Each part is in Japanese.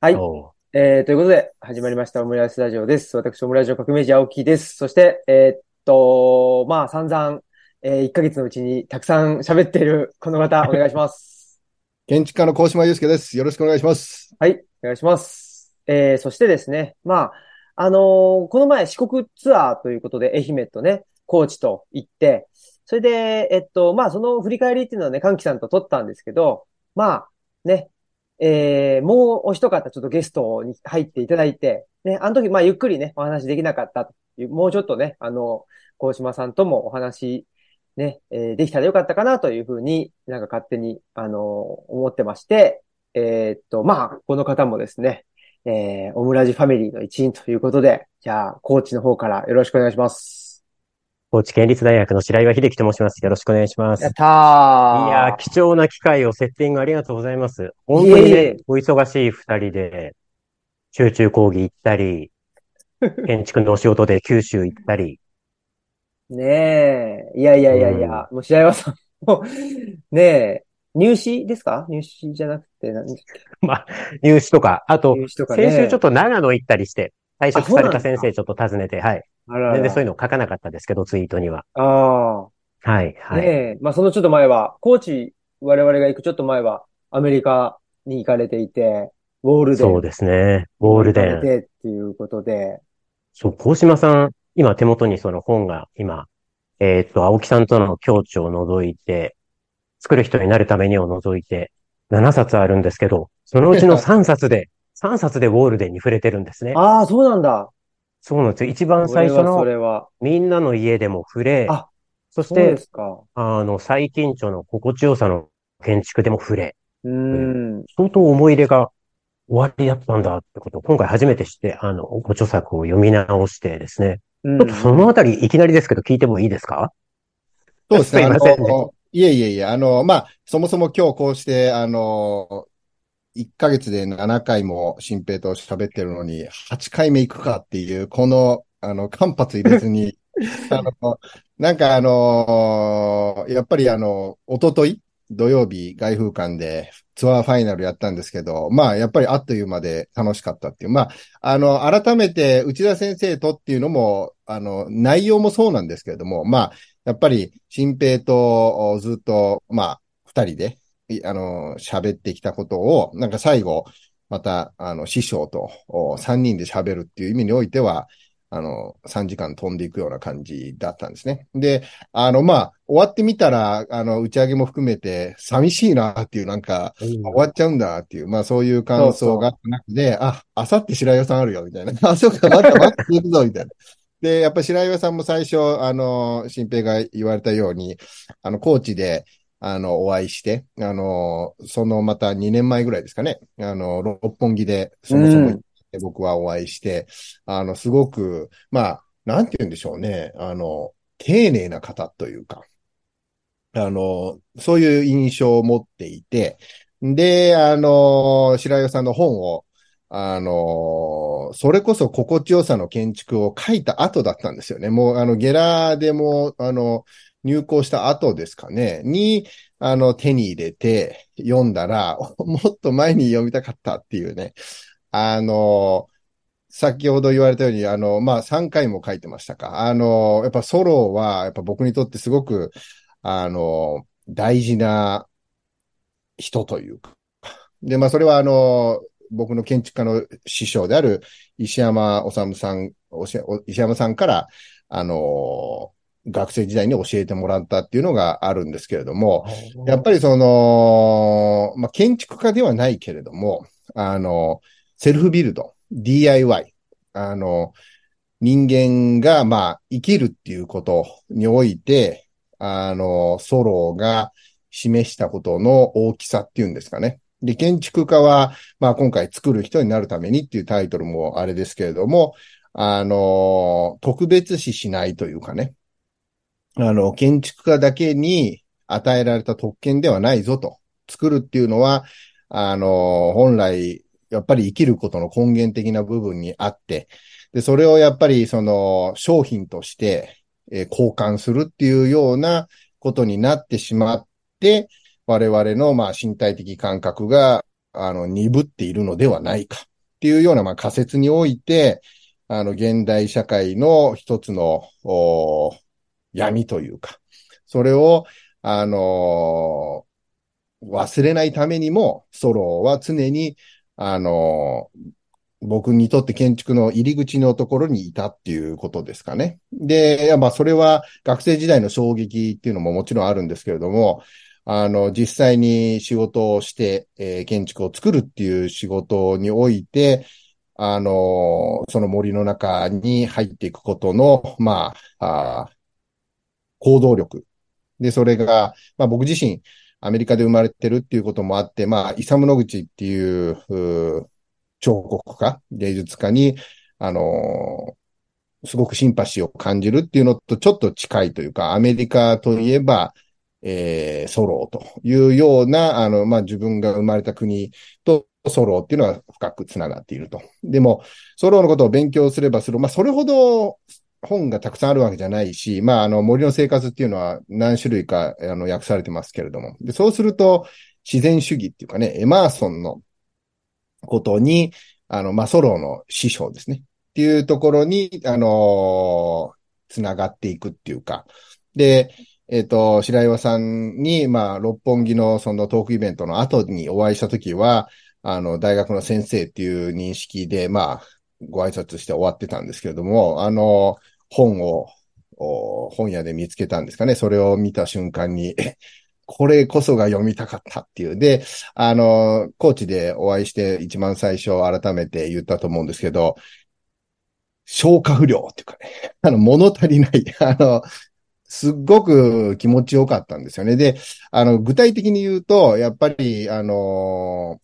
はい。おえー、ということで、始まりました、オムライスラジオです。私、オムライス革命児青木です。そして、えーっと、まあ、散々、えー、1ヶ月のうちにたくさん 喋っているこの方、お願いします。建築家の高島祐介です。よろしくお願いします。はい、お願いします。えー、そしてですね、まあ、あのーこの前、四国ツアーということで、愛媛とね、高知と行って、それで、えっと、まあ、その振り返りっていうのはね、歓喜さんと撮ったんですけど、まあ、ね、えー、もうお一方ちょっとゲストに入っていただいて、ね、あの時、まあ、ゆっくりね、お話できなかったという、もうちょっとね、あの、高島さんともお話、ね、えーできたらよかったかなというふうになんか勝手に、あの思ってまして、えーっと、まあ、この方もですね、えー、オムラジファミリーの一員ということで、じゃあ、コーチの方からよろしくお願いします。高知県立大学の白岩秀樹と申します。よろしくお願いします。いやったー。やー、貴重な機会をセッティングありがとうございます。本当にいえいえね、お忙しい二人で、集中講義行ったり、建築のお仕事で九州行ったり、ねえ。いやいやいやいや、もう白岩さんも、ねえ、入試ですか？入試じゃなくて、何でしたっ 入試とか、あけと、とかね。先週ちょっと長野行ったりして、退職された先生ちょっと訪ねて、はい。あらら全然そういうの書かなかったですけど、ツイートには。ああ。はい、はい。ねえ、まあそのちょっと前は、高知、我々が行くちょっと前は、アメリカに行かれていて、ウォールデン。そうですね。ゴールデン。っていうことで、そう、高島さん、今手元にその本が今、えーっと、青木さんとの境地を除いて、作る人になるためにを除いて、7冊あるんですけど、そのうちの3冊で、3冊でウォールデンに触れてるんですね。ああ、そうなんだ。そうなんですよ。一番最初のれは。みんなの家でも触れ、あそして。あの、最近著の心地よさの建築でも触れ、うーん。相当思い入れが終わりだったんだってことを今回初めて知って、あの、ご著作を読み直してですね。うんちょっとそのあたりいきなりですけど聞いてもいいですか？そうですね。あすいませんねの、いえいえいえ、あの、まあ、そもそも今日こうして、あの、1ヶ月で7回も新平と喋ってるのに、8回目行くかっていう、この、あの、間髪入れずに、あの、なんかあの、やっぱりあの、おととい、土曜日、外風館でツアーファイナルやったんですけど、まあ、やっぱりあっという間で楽しかったっていう。まあ、あの、改めて内田先生とっていうのも、あの、内容もそうなんですけれども、まあ、やっぱり、新平とおずっと、まあ、二人で、いあの、喋ってきたことを、なんか最後、また、あの、師匠とお三人で喋るっていう意味においては、あの、3時間飛んでいくような感じだったんですね。で、あの、まあ、終わってみたら、あの、打ち上げも含めて、寂しいなっていう、なんか、終わっちゃうんだっていう、まあそういう感想があった中で、あ、あさって白岩さんあるよ、みたいな。あ、そうか、また待っていくぞ、みたいな。で、やっぱ白岩さんも最初、あの、新平が言われたように、あの、高知で、あの、お会いして、あの、そのまた2年前ぐらいですかね、あの、六本木で、そもそも僕はお会いして、あの、すごく、まあ、なんて言うんでしょうね、あの、丁寧な方というか、あの、そういう印象を持っていて、で、あの、白岩さんの本を、あの、それこそ心地よさの建築を書いた後だったんですよね。もう、あの、ゲラでも、あの、入校した後ですかね、に、あの、手に入れて読んだら、もっと前に読みたかったっていうね。あの、先ほど言われたように、あの、まあ、3回も書いてましたか。あの、やっぱソロは、やっぱ僕にとってすごく、あの、大事な人というか。で、まあ、それはあの、僕の建築家の師匠である石山治さん、石山さんから、あの、学生時代に教えてもらったっていうのがあるんですけれども、やっぱりその、まあ、建築家ではないけれども、あの、セルフビルド、DIY、あの、人間が、まあ、生きるっていうことにおいて、あの、ソロが示したことの大きさっていうんですかね。で、建築家は、まあ、今回作る人になるためにっていうタイトルもあれですけれども、あの、特別視しないというかね。あの、建築家だけに与えられた特権ではないぞと。作るっていうのは、あの、本来、やっぱり生きることの根源的な部分にあって、で、それをやっぱりその商品として、えー交換するっていうようなことになってしまって、我々のまあ身体的感覚があの、鈍っているのではないかっていうような、まあ、仮説において、あの、現代社会の一つの、お闇というか、それを、あの忘れないためにも、ソロは常に、あの僕にとって建築の入り口のところにいたっていうことですかね。で、まあそれは学生時代の衝撃っていうのももちろんあるんですけれども、あの、実際に仕事をして、えー、建築を作るっていう仕事において、あの、その森の中に入っていくことの、まあ、あ行動力。で、それが、まあ僕自身、アメリカで生まれてるっていうこともあって、まあ、イサム・ノグチっていう、う彫刻家、芸術家に、あのー、すごくシンパシーを感じるっていうのとちょっと近いというか、アメリカといえば、えー、ソローというような、あの、まあ、自分が生まれた国とソローっていうのは深くつながっていると。でも、ソローのことを勉強すればする、まあ、それほど本がたくさんあるわけじゃないし、まあ、あの、森の生活っていうのは何種類か、あの、訳されてますけれども。で、そうすると、自然主義っていうかね、エマーソンのことに、あの、まあ、ソロの師匠ですね。っていうところに、あのー、つながっていくっていうか。で、えっ、ー、と、白岩さんに、まあ、六本木のそのトークイベントの後にお会いしたときは、あの、大学の先生っていう認識で、まあ、ご挨拶して終わってたんですけれども、あの、本を、本屋で見つけたんですかね。それを見た瞬間に、これこそが読みたかったっていう。で、あの、コーチでお会いして一番最初改めて言ったと思うんですけど、消化不良っていうかね、あの、物足りない、あの、すっごく気持ちよかったんですよね。で、あの、具体的に言うと、やっぱり、あの、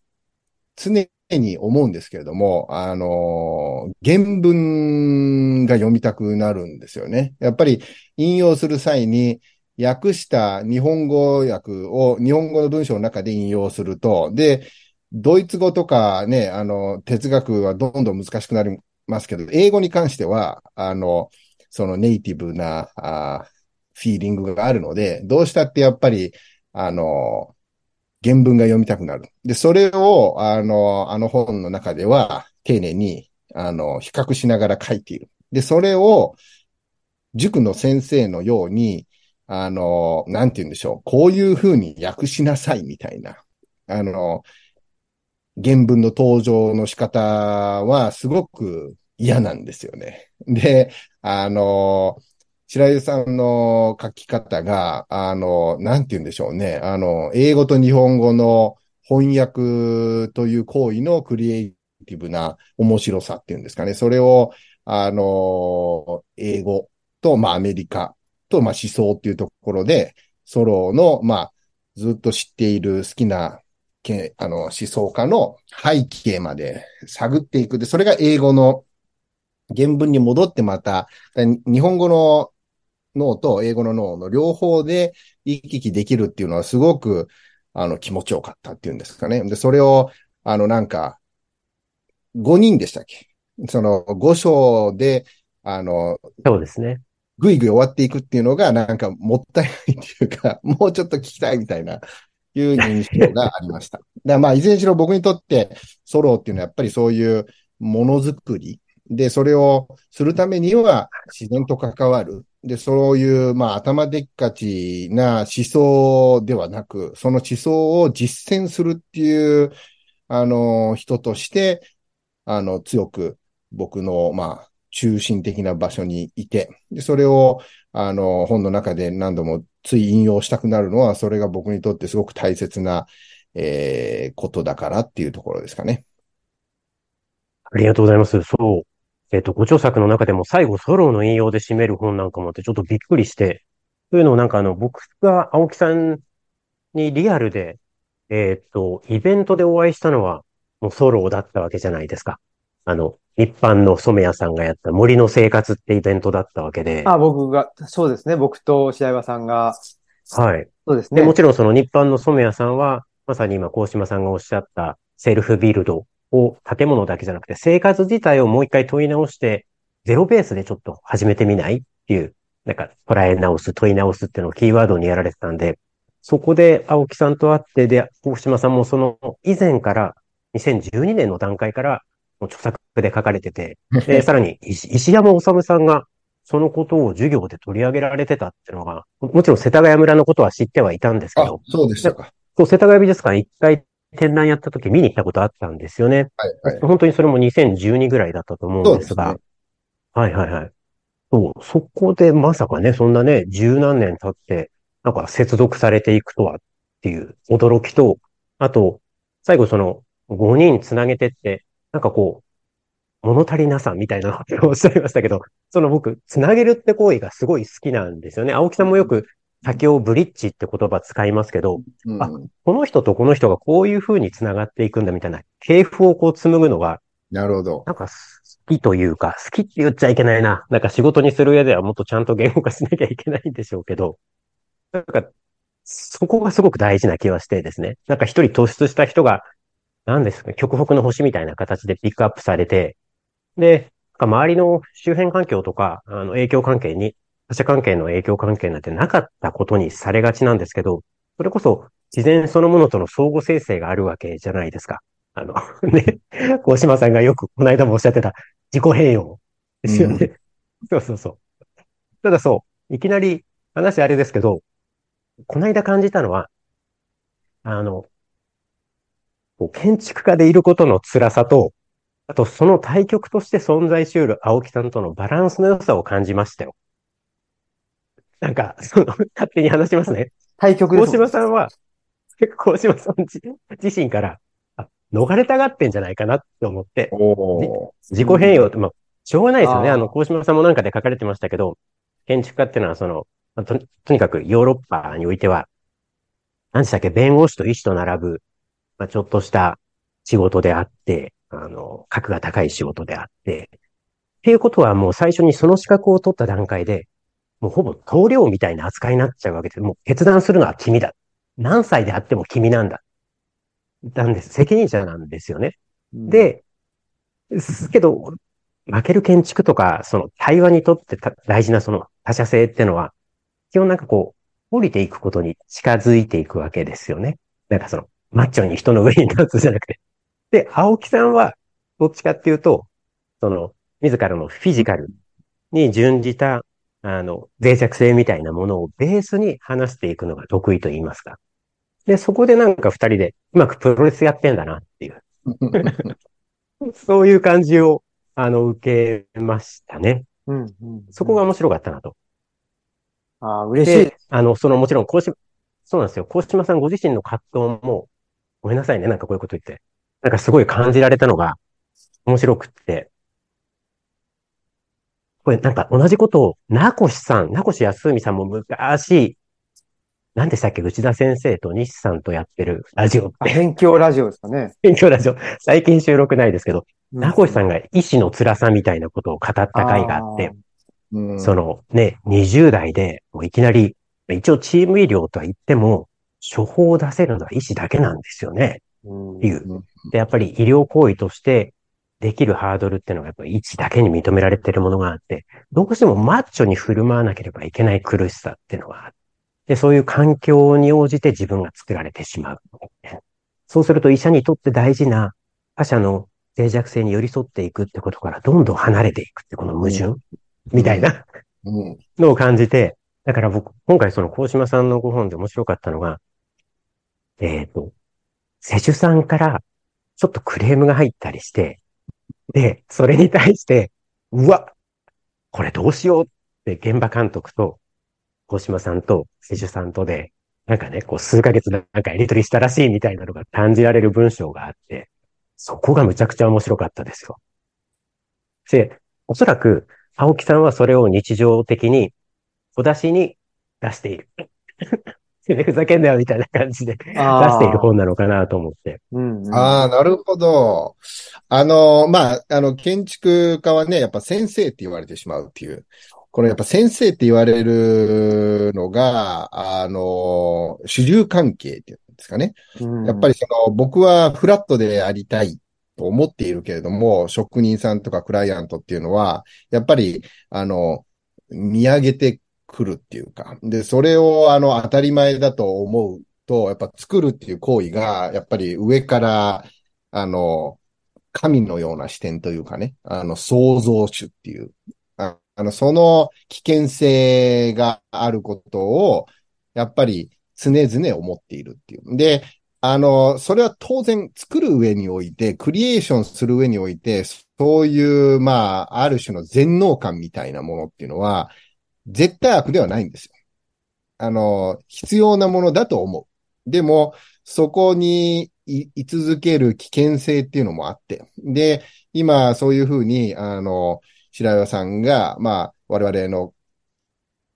常に思うんですけれども、あの、原文が読みたくなるんですよね。やっぱり引用する際に、訳した日本語訳を日本語の文章の中で引用すると、で、ドイツ語とかね、あの、哲学はどんどん難しくなりますけど、英語に関しては、あの、そのネイティブな、あフィーリングがあるので、どうしたってやっぱり、あの、原文が読みたくなる。で、それを、あの、あの本の中では、丁寧に、あの、比較しながら書いている。で、それを、塾の先生のように、あの、なんて言うんでしょう。こういうふうに訳しなさいみたいな。あの、原文の登場の仕方はすごく嫌なんですよね。で、あの、白井さんの書き方が、あの、なんて言うんでしょうね。あの、英語と日本語の翻訳という行為のクリエイティブな面白さっていうんですかね。それを、あの、英語と、まあ、アメリカと、まあ、思想っていうところで、ソロの、まあ、ずっと知っている好きな、けあの、思想家の背景まで探っていく。で、それが英語の原文に戻ってまた、日本語の脳と英語の脳の両方で行き来できるっていうのはすごく、あの、気持ちよかったっていうんですかね。で、それを、あの、なんか、5人でしたっけ？その、5章で、あの、そうですね。ぐいぐい終わっていくっていうのが、なんかもったいないっていうか、もうちょっと聞きたいみたいな、いう印象がありました。だまあ、いずれにしろ僕にとって、ソロっていうのはやっぱりそういうものづくり。で、それをするためには自然と関わる。で、そういう、まあ、頭でっかちな思想ではなく、その思想を実践するっていう、あの、人として、あの、強く僕の、まあ、中心的な場所にいて、で、それを、あの、本の中で何度もつい引用したくなるのは、それが僕にとってすごく大切な、えー、ことだからっていうところですかね。ありがとうございます。そう。えっ、ー、と、ご著作の中でも最後ソロの引用で締める本なんかもあってちょっとびっくりして、というのをなんかあの、僕が青木さんにリアルで、えっ、ー、と、イベントでお会いしたのは、もうソロだったわけじゃないですか。あの、一般の染谷さんがやった森の生活ってイベントだったわけで。あ、僕が、そうですね。僕と白岩さんが。はい。そうですね。で、もちろんその日版の染谷さんは、まさに今、高島さんがおっしゃったセルフビルドを建物だけじゃなくて生活自体をもう一回問い直して、ゼロベースでちょっと始めてみない？っていう、なんか捉え直す、問い直すっていうのをキーワードにやられてたんで、そこで青木さんと会って、で、高島さんもその以前から2012年の段階からもう著作で書かれてて、で、さらに石石山治さんがそのことを授業で取り上げられてたっていうのが、ももちろん世田谷村のことは知ってはいたんですけあど、、そうでしたか。そう、世田谷美術館一回展覧やった時見に行ったことあったんですよね。はい、はい。本当にそれも2012ぐらいだったと思うんですが、そうではいはいはい。そう、そこでまさかね、そんなね、十何年経って、なんか接続されていくとはっていう驚きと、あと、最後その5人つなげてって、なんかこう、物足りなさみたいなことをおっしゃいましたけど、その僕、つなげるって行為がすごい好きなんですよね。青木さんもよく、先をブリッジって言葉使いますけど、うんあこの人とこの人がこういう風に繋がっていくんだみたいな、系譜をこう紡ぐのが、なるほど。なんか好きというか、好きって言っちゃいけないな。なんか仕事にする上ではもっとちゃんと言語化しなきゃいけないんでしょうけど、なんか、そこがすごく大事な気はしてですね。なんか一人突出した人が、何ですか、極北の星みたいな形でピックアップされて、で、なんか周りの周辺環境とか、あの、影響関係に、他者関係の影響関係なんてなかったことにされがちなんですけど、それこそ自然そのものとの相互生成があるわけじゃないですか。あの、ね、大島さんがよくこの間もおっしゃってた自己変容ですよね。そうそうそう。ただそう、いきなり話あれですけど、この間感じたのは、あの、こう建築家でいることの辛さと、あとその対極として存在し得る青木さんとのバランスの良さを感じましたよ。なんか、その、勝手に話しますね。大対局ですもん島さんは、大島さん自自身から、あ、逃れたがってんじゃないかなって思って、自己変容って、まあ、しょうがないですよね。あの、大島さんもなんかで書かれてましたけど、建築家っていうのは、その、まあと、とにかくヨーロッパにおいては、何でしたっけ、弁護士と医師と並ぶ、まあ、ちょっとした仕事であって、あの、格が高い仕事であって、っていうことはもう最初にその資格を取った段階で、もうほぼ棟梁みたいな扱いになっちゃうわけです。もう決断するのは君だ。何歳であっても君なんだ。なんです。責任者なんですよね。で、すけど、負ける建築とか、その対話にとってた大事なその他者性っていうのは、基本なんかこう、降りていくことに近づいていくわけですよね。なんかその、マッチョに人の上に立つじゃなくて。で、青木さんは、どっちかっていうと、その、自らのフィジカルに準じた、あの、脆弱性みたいなものをベースに話していくのが得意と言いますか。で、そこでなんか二人でうまくプロレスやってんだなっていう。そういう感じを、あの、受けましたね。うんうんそこが面白かったなと。ああ、嬉しいで。、あの、そのもちろん、こうし、そうなんですよ。高島さんご自身の葛藤も、ごめんなさいね、なんかこういうこと言って。なんかすごい感じられたのが面白くって。これなんか同じことを、名越さん、名越康文さんも昔、何でしたっけ内田先生と西さんとやってるラジオっあて、勉強ラジオですかね。勉強ラジオ。最近収録ないですけど、名越さんがが医師の辛さみたいなことを語った回があって、うん。そのね、20代で、もういきなり、一応チーム医療とは言っても、処方を出せるのは医師だけなんですよね、うん。っていう。で、やっぱり医療行為としてできるハードルっていうのがやっぱり医師だけに認められているものがあって、どうしてもマッチョに振る舞わなければいけない苦しさっていうのがあって、で、そういう環境に応じて自分が作られてしまう。そうすると医者にとって大事な他者の脆弱性に寄り添っていくってことからどんどん離れていくってこの矛盾みたいなうん。のを感じて、だから僕、今回その高島さんのご本で面白かったのが、えっ、と、施主さんからちょっとクレームが入ったりして、で、それに対して、うわ、これどうしようって現場監督と、高島さんと施主さんとで、なんかね、こう数ヶ月なんかやりとりしたらしいみたいなのが感じられる文章があって、そこがむちゃくちゃ面白かったですよ。で、おそらく、青木さんはそれを日常的に小出しに出している。ふざけんなよみたいな感じで出している本なのかなと思って。うんうんああ、なるほど。あの、まあ、あの、建築家はね、やっぱ先生って言われてしまうっていう。このやっぱ先生って言われるのが、あの、主従関係っていうんですかね。うんやっぱりその、僕はフラットでありたいと思っているけれども、職人さんとかクライアントっていうのは、やっぱり、あの、見上げてくるっていうか、で、それをあの、当たり前だと思うと、やっぱ作るっていう行為が、やっぱり上から、あの、神のような視点というかね、あの、創造主っていう、ああの、その危険性があることを、やっぱり常々思っているっていう。で、あの、それは当然作る上において、クリエーションする上において、そういう、まあ、ある種の全能感みたいなものっていうのは、絶対悪ではないんですよ。あの、必要なものだと思う。でも、そこに居続ける危険性っていうのもあって。で、今、そういうふうに、あの、白岩さんが、まあ、我々の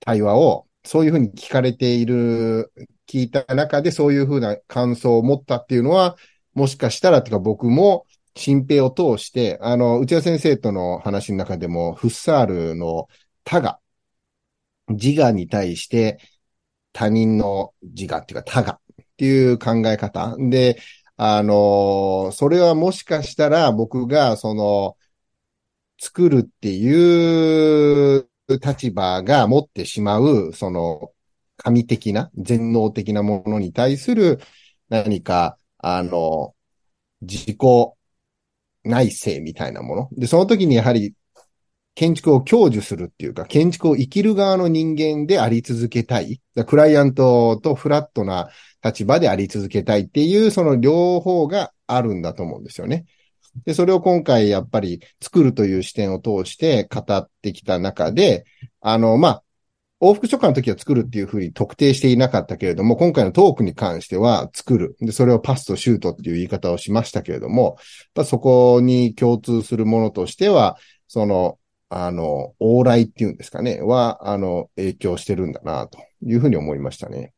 対話を、そういうふうに聞かれている聞いた中でそういうふうな感想を持ったっていうのは、もしかしたらてか僕も新平を通して、あの、内田先生との話の中でも、フッサールの他が、自我に対して他人の自我っていうか他がっていう考え方で、あの、それはもしかしたら僕がその、作るっていう立場が持ってしまう、その、神的な、全能的なものに対する何か、あの、自己内省みたいなもの。で、その時にやはり建築を享受するっていうか、建築を生きる側の人間であり続けたい。クライアントとフラットな立場であり続けたいっていう、その両方があるんだと思うんですよね。で、それを今回やっぱり作るという視点を通して語ってきた中で、あの、まあ、往復書簡の時は作るっていうふうに特定していなかったけれども、今回のトークに関しては作る。で、それをパスとシュートっていう言い方をしましたけれども、そこに共通するものとしては、その、あの、往来っていうんですかね、は、あの、影響してるんだな、というふうに思いましたね。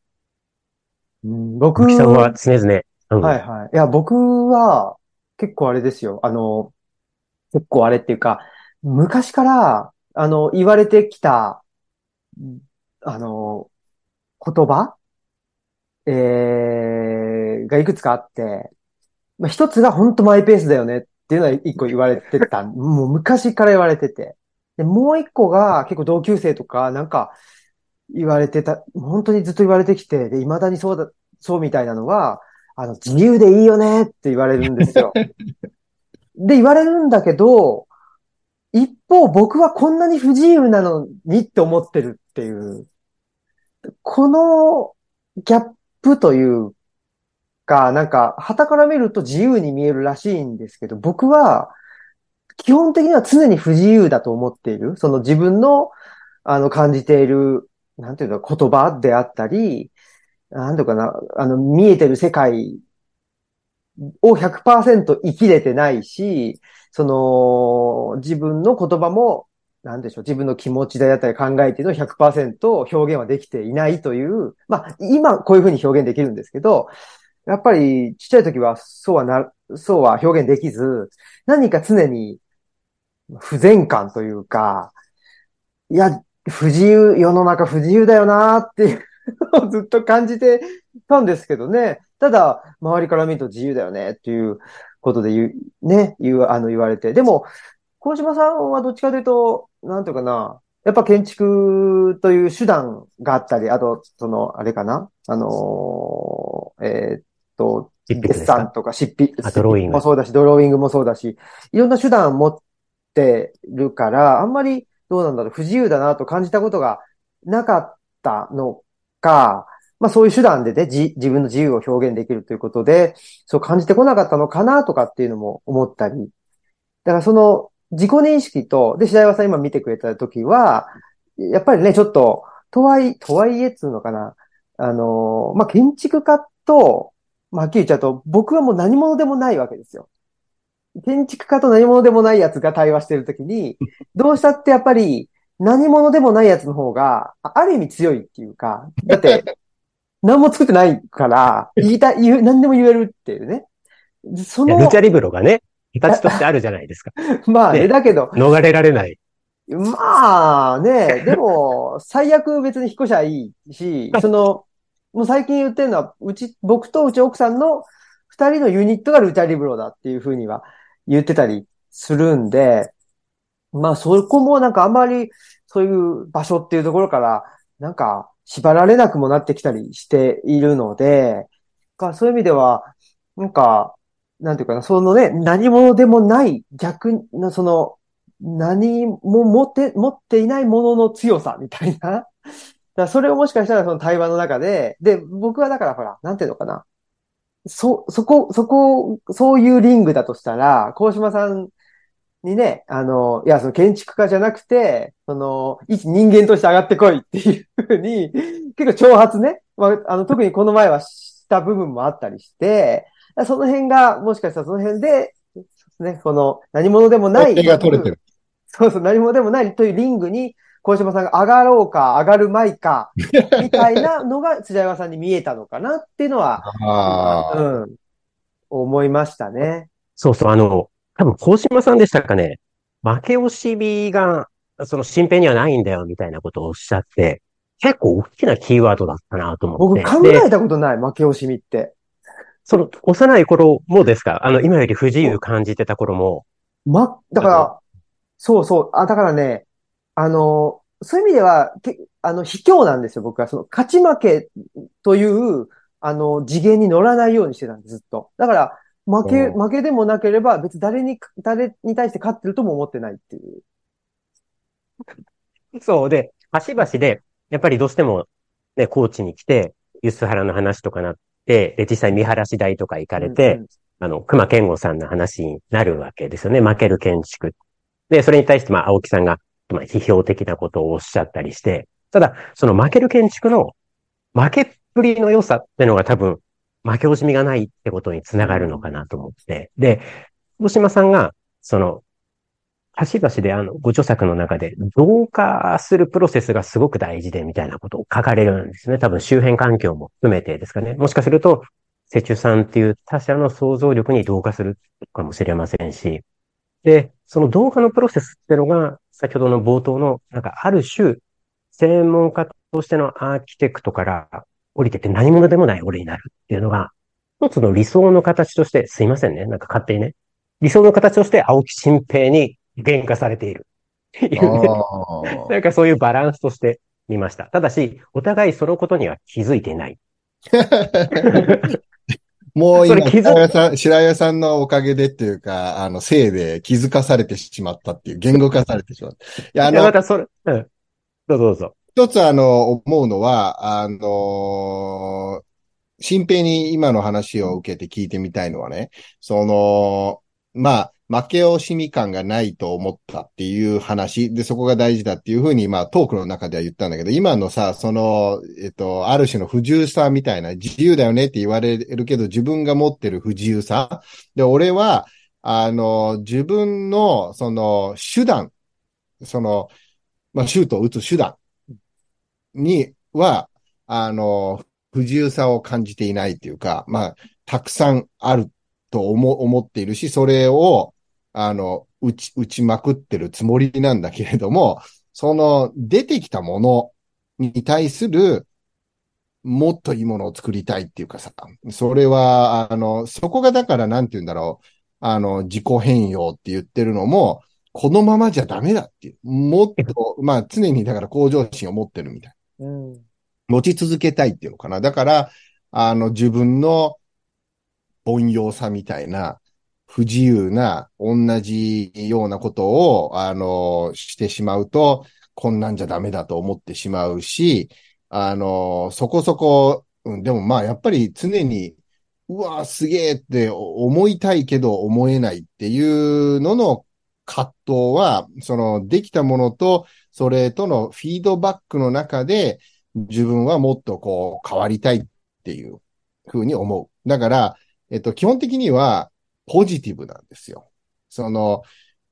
うん、僕さんは常々、うん、はいはい。いや、僕は、結構あれですよ。あの、結構あれっていうか、昔から、あの、言われてきたあの、言葉えー、がいくつかあって、まあ、一つが本当マイペースだよねっていうのは一個言われてた。もう昔から言われてて。で、もう一個が結構同級生とかなんか言われてた、本当にずっと言われてきて、で、未だにそうだ、そうみたいなのは、あの、自由でいいよねって言われるんですよ。で、言われるんだけど、一方僕はこんなに不自由なのにって思ってるっていう、このギャップというか、なんか、旗から見ると自由に見えるらしいんですけど、僕は、基本的には常に不自由だと思っている。その自分の、あの、感じている、なんていうの、言葉であったり、なんとかな、あの、見えてる世界を100%生きれてないし、その、自分の言葉もなんでしょう、自分の気持ちであったり考えているのを100%表現はできていないという、まあ、今こういうふうに表現できるんですけど、やっぱりちっちゃい時はそうはな、そうは表現できず、何か常に不全感というか、いや、不自由、世の中不自由だよなっていうのを ずっと感じてたんですけどね。ただ、周りから見ると自由だよねっていうことで言う、ね、言う、あの言われて。でも、小島さんはどっちかというと、なんていうかな、やっぱ建築という手段があったり、あと、その、あれかな、あのー、えー、っと、デッサンとか執筆もそうだし、ドローイングもそうだし、いろんな手段を持ってるから、あんまりどうなんだろう、不自由だなと感じたことがなかったのか、まあそういう手段でね、自分の自由を表現できるということで、そう感じてこなかったのかなとかっていうのも思ったり。だからその自己認識と、で、白岩さん今見てくれた時は、やっぱりね、ちょっと、とはい、とはいえっつうのかな。あの、まあ、建築家と、まあ、はっきり言っちゃうと、僕はもう何者でもないわけですよ。建築家と何者でもないやつが対話してるときに、どうしたってやっぱり何者でもないやつの方が、ある意味強いっていうか、だって、何も作ってないから、言いたい、言う、何でも言えるっていうね。その。ルチャリブロがね、形としてあるじゃないですか。まあね、だけど。逃れられない。まあね、でも、最悪別に引っ越しゃいいし、その、もう最近言ってるのは、うち、僕とうち奥さんの二人のユニットがルチャリブロだっていうふうには言ってたりするんで、まあそこもなんかあんまりそういう場所っていうところから、なんか縛られなくもなってきたりしているので、そういう意味では、なんか、なんていうかな、そのね、何者でもない逆な、その、何も持って、持っていないものの強さみたいな。だそれをもしかしたらその対話の中で、で、僕はだからほら、なんていうのかな。そ、そこ、そこ、そういうリングだとしたら、高島さんにね、あの、いや、その建築家じゃなくて、その、一人間として上がってこいっていうふうに、結構挑発ね、まあ、あの、特にこの前はした部分もあったりして、その辺が、もしかしたらその辺で、ね、この何者でもない。手が取れてる。そうそう、何者でもないというリングに、小島さんが上がろうか、上がるまいか、みたいなのが、辻山さんに見えたのかなっていうのは。うん、思いましたね。そうそう、あの、多分、高島さんでしたかね。負け惜しみが、その、身辺にはないんだよ、みたいなことをおっしゃって、結構大きなキーワードだったなと思って。僕考でえたことない、負け惜しみって。その、幼い頃もですか？あの、今より不自由感じてた頃も、ま、だから、そうそう、あ、だからね、あの、そういう意味では、けあの、卑怯なんですよ、僕は。その、勝ち負けという、あの、次元に乗らないようにしてたんです、ずっと。だから、負け、うん負けでもなければ、別に誰に、誰に対して勝ってるとも思ってないっていう。そうで、端々で、やっぱりどうしても、ね、高知に来て、ユスハラの話とかなって、で、実際見晴らし台とか行かれて、うんうんあの、熊健吾さんの話になるわけですよね。負ける建築。で、それに対して、まあ、青木さんが、まあ、批評的なことをおっしゃったりして、ただ、その負ける建築の、負けっぷりの良さってのが多分、負け惜しみがないってことにつながるのかなと思って。で、大島さんが、その、端々であの、ご著作の中で、同化するプロセスがすごく大事で、みたいなことを書かれるんですね。多分周辺環境も含めてですかね。もしかすると、セチュさんっていう他者の想像力に同化するかもしれませんし。で、その同化のプロセスってのが、先ほどの冒頭の、なんかある種、専門家としてのアーキテクトから降りてて何者でもない俺になるっていうのが、一つの理想の形として、すいませんね。なんか勝手にね。理想の形として青木新平に言化されている。っていうねあ なんかそういうバランスとして見ました。ただし、お互いそのことには気づいていない。ーもう今、白岩さん、白岩さんのおかげでっていうか、あの、せいで気づかされてしまったっていう、言語化されてしまった。いや、あのま、たそれ、うん。どうぞどうぞ。一つあの、思うのは、あの、新平に今の話を受けて聞いてみたいのはね、その、まあ、負け惜しみ感がないと思ったっていう話、で、そこが大事だっていうふうに、まあ、トークの中では言ったんだけど、今のさ、その、えっと、ある種の不自由さみたいな、自由だよねって言われるけど、自分が持ってる不自由さ。で、俺は、あの、自分の、その、手段、その、まあ、シュートを打つ手段には、あの、不自由さを感じていないっていうか、まあ、たくさんあると思、思っているし、それを、あの、打ち、打ちまくってるつもりなんだけれども、その、出てきたものに対する、もっといいものを作りたいっていうかさ、それは、あの、そこがだから、なんて言うんだろう、あの、自己変容って言ってるのも、このままじゃダメだっていう。もっと、まあ常にだから向上心を持ってるみたいうん。な。持ち続けたいっていうのかな。だから、あの自分の凡庸さみたいな、不自由な、同じようなことを、あの、してしまうと、こんなんじゃダメだと思ってしまうし、あの、そこそこ、うん、でもまあやっぱり常に、うわすげえって思いたいけど思えないっていうのの葛藤は、その、できたものと、それとのフィードバックの中で、自分はもっとこう、変わりたいっていうふうに思う。だから、えっと、基本的には、ポジティブなんですよ。その、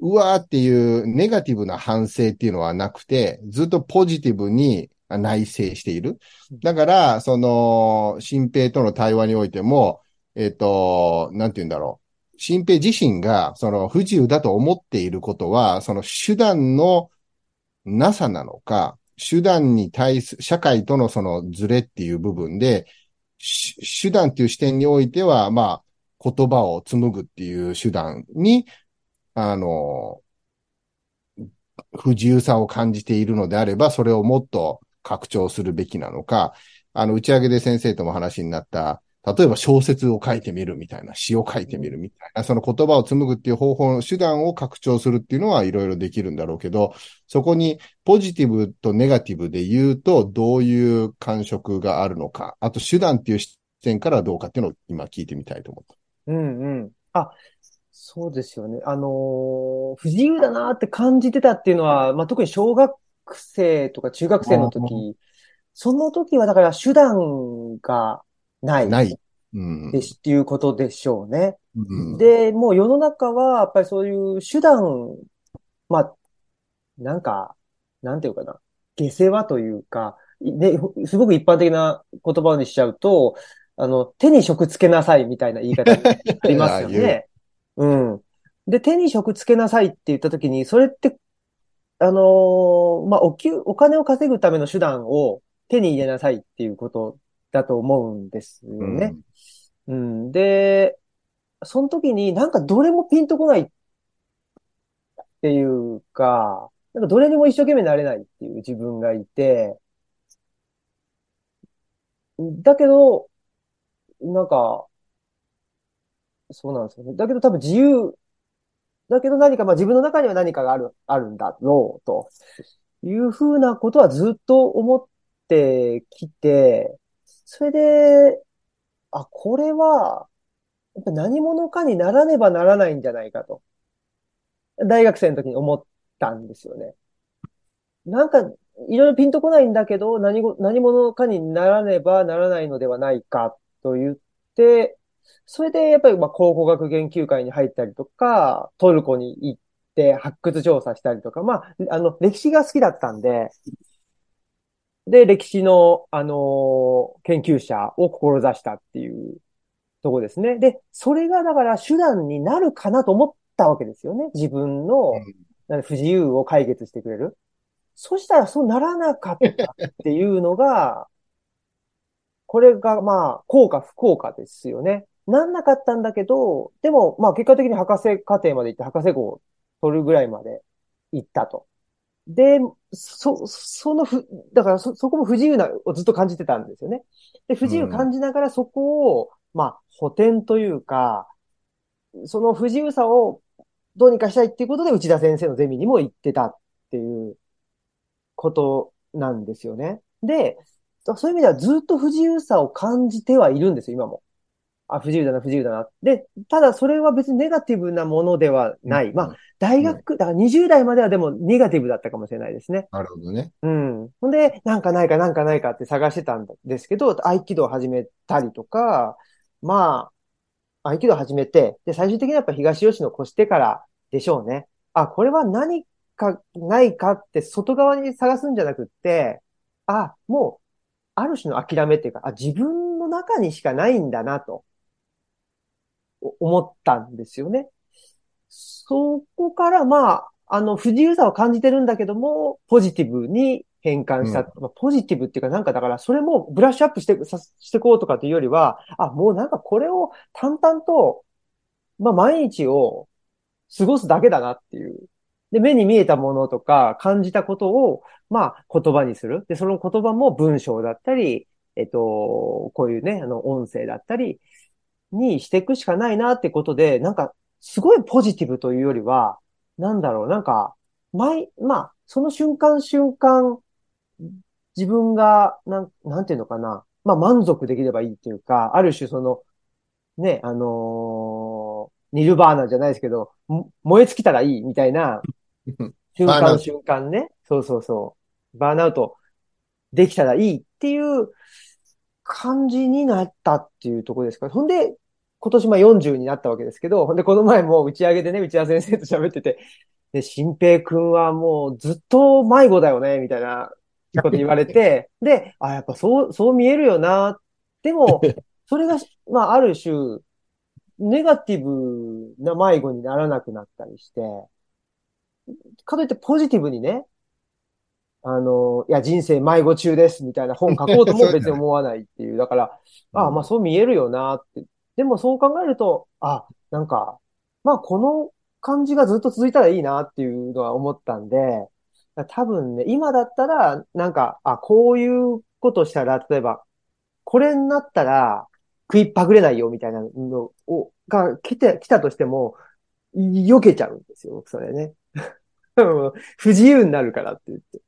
うわーっていうネガティブな反省っていうのはなくて、ずっとポジティブに内省している。だから、その、新平との対話においても、えっと、なんて言うんだろう。新平自身が、その不自由だと思っていることは、その手段のなさなのか、手段に対す、社会とのそのズレっていう部分で、手段っていう視点においては、まあ、言葉を紡ぐっていう手段に、あの、不自由さを感じているのであれば、それをもっと拡張するべきなのか、あの、打ち上げで先生とも話になった、例えば小説を書いてみるみたいな、詩を書いてみるみたいな、その言葉を紡ぐっていう方法の、手段を拡張するっていうのはいろいろできるんだろうけど、そこにポジティブとネガティブで言うと、どういう感触があるのか、あと手段っていう視点からどうかっていうのを今聞いてみたいと思った。うんうん。あ、そうですよね。あのー不自由だなって感じてたっていうのは、まあ、特に小学生とか中学生のあ時、その時はだから手段がない。ない。うん。ですっていうことでしょうね。うん、で、もう世の中は、やっぱりそういう手段、まあ、なんか、なんていうかな、下世話というか、ね、すごく一般的な言葉にしちゃうと、あの、手に職つけなさいみたいな言い方ありますよね。うん。で、手に職つけなさいって言ったときに、それって、あのーまあ、お給、お金を稼ぐための手段を手に入れなさいっていうことだと思うんですようんね。うん。で、その時になんかどれもピンとこないっていうか、なんかどれにも一生懸命なれないっていう自分がいて、だけど、なんか、そうなんですよね。だけど多分自由、だけど何か、まあ自分の中には何かがある、あるんだろう、というふうなことはずっと思ってきて、それで、あ、これは、やっぱ何者かにならねばならないんじゃないかと。大学生の時に思ったんですよね。なんか、いろいろピンとこないんだけど、何、何者かにならねばならないのではないかと言って、それでやっぱりまあ考古学研究会に入ったりとか、トルコに行って発掘調査したりとか、まあ、あの、歴史が好きだったんで、で、歴史の、あのー研究者を志したっていうとこですね。で、それがだから手段になるかなと思ったわけですよね。自分の不自由を解決してくれる。そしたらそうならなかったっていうのが、これがまあ、効果不効果ですよね。なんなかったんだけど、でもまあ結果的に博士課程まで行って博士号を取るぐらいまで行ったと。で、そ、そのふ、だからそ、そこも不自由な、をずっと感じてたんですよね。で、不自由感じながらそこを、まあ、補填というか、その不自由さをどうにかしたいっていうことで内田先生のゼミにも行ってたっていうことなんですよね。で、そういう意味ではずっと不自由さを感じてはいるんですよ、今も。あ、不自由だな、不自由だな。で、ただそれは別にネガティブなものではない。まあ、大学、だから20代まではでもネガティブだったかもしれないですね。なるほどね。うん。ほんで、なんかないかなんかないかって探してたんですけど、合気道を始めたりとか、まあ、合気道を始めて、で、最終的にやっぱ東吉野越してからでしょうね。あ、これは何かないかって外側に探すんじゃなくって、あ、もう、ある種の諦めっていうか、あ、自分の中にしかないんだなと、お思ったんですよね。そこから、まあ、あの、不自由さを感じてるんだけども、ポジティブに変換した。まあポジティブっていうか、なんかだから、それもブラッシュアップして、さしてこうとかっていうよりは、あ、もうなんかこれを淡々と、まあ、毎日を過ごすだけだなっていう。で、目に見えたものとか感じたことを、まあ、言葉にする。で、その言葉も文章だったり、えっと、こういうね、あの、音声だったりにしていくしかないなってことで、なんか、すごいポジティブというよりは、なんだろう、なんか、毎、まあ、その瞬間瞬間、自分が、なん、なんていうのかな。まあ、満足できればいいっていうか、ある種その、ね、あのーニルバーナじゃないですけど、燃え尽きたらいいみたいな、瞬間瞬間ね。そうそうそう。バーンアウトできたらいいっていう感じになったっていうところですから。ほんで、今年まあ40になったわけですけど、ほんでこの前も打ち上げでね、内田先生と喋ってて、で、新平くんはもうずっと迷子だよね、みたいなこと言われて、で、あ、やっぱそう、そう見えるよな。でも、それが、まあ、ある種、ネガティブな迷子にならなくなったりして、かといってポジティブにね、あの、いや、人生迷子中です、みたいな本書こうとも別に思わないっていう。だから、あまあそう見えるよなって。でもそう考えると、あ、なんか、まあこの感じがずっと続いたらいいなっていうのは思ったんで、多分ね、今だったら、なんか、あ、こういうことしたら、例えば、これになったら、食いっぱぐれないよみたいなのを、が来て、来たとしても、避けちゃうんですよ、僕それね。不自由になるからって言って。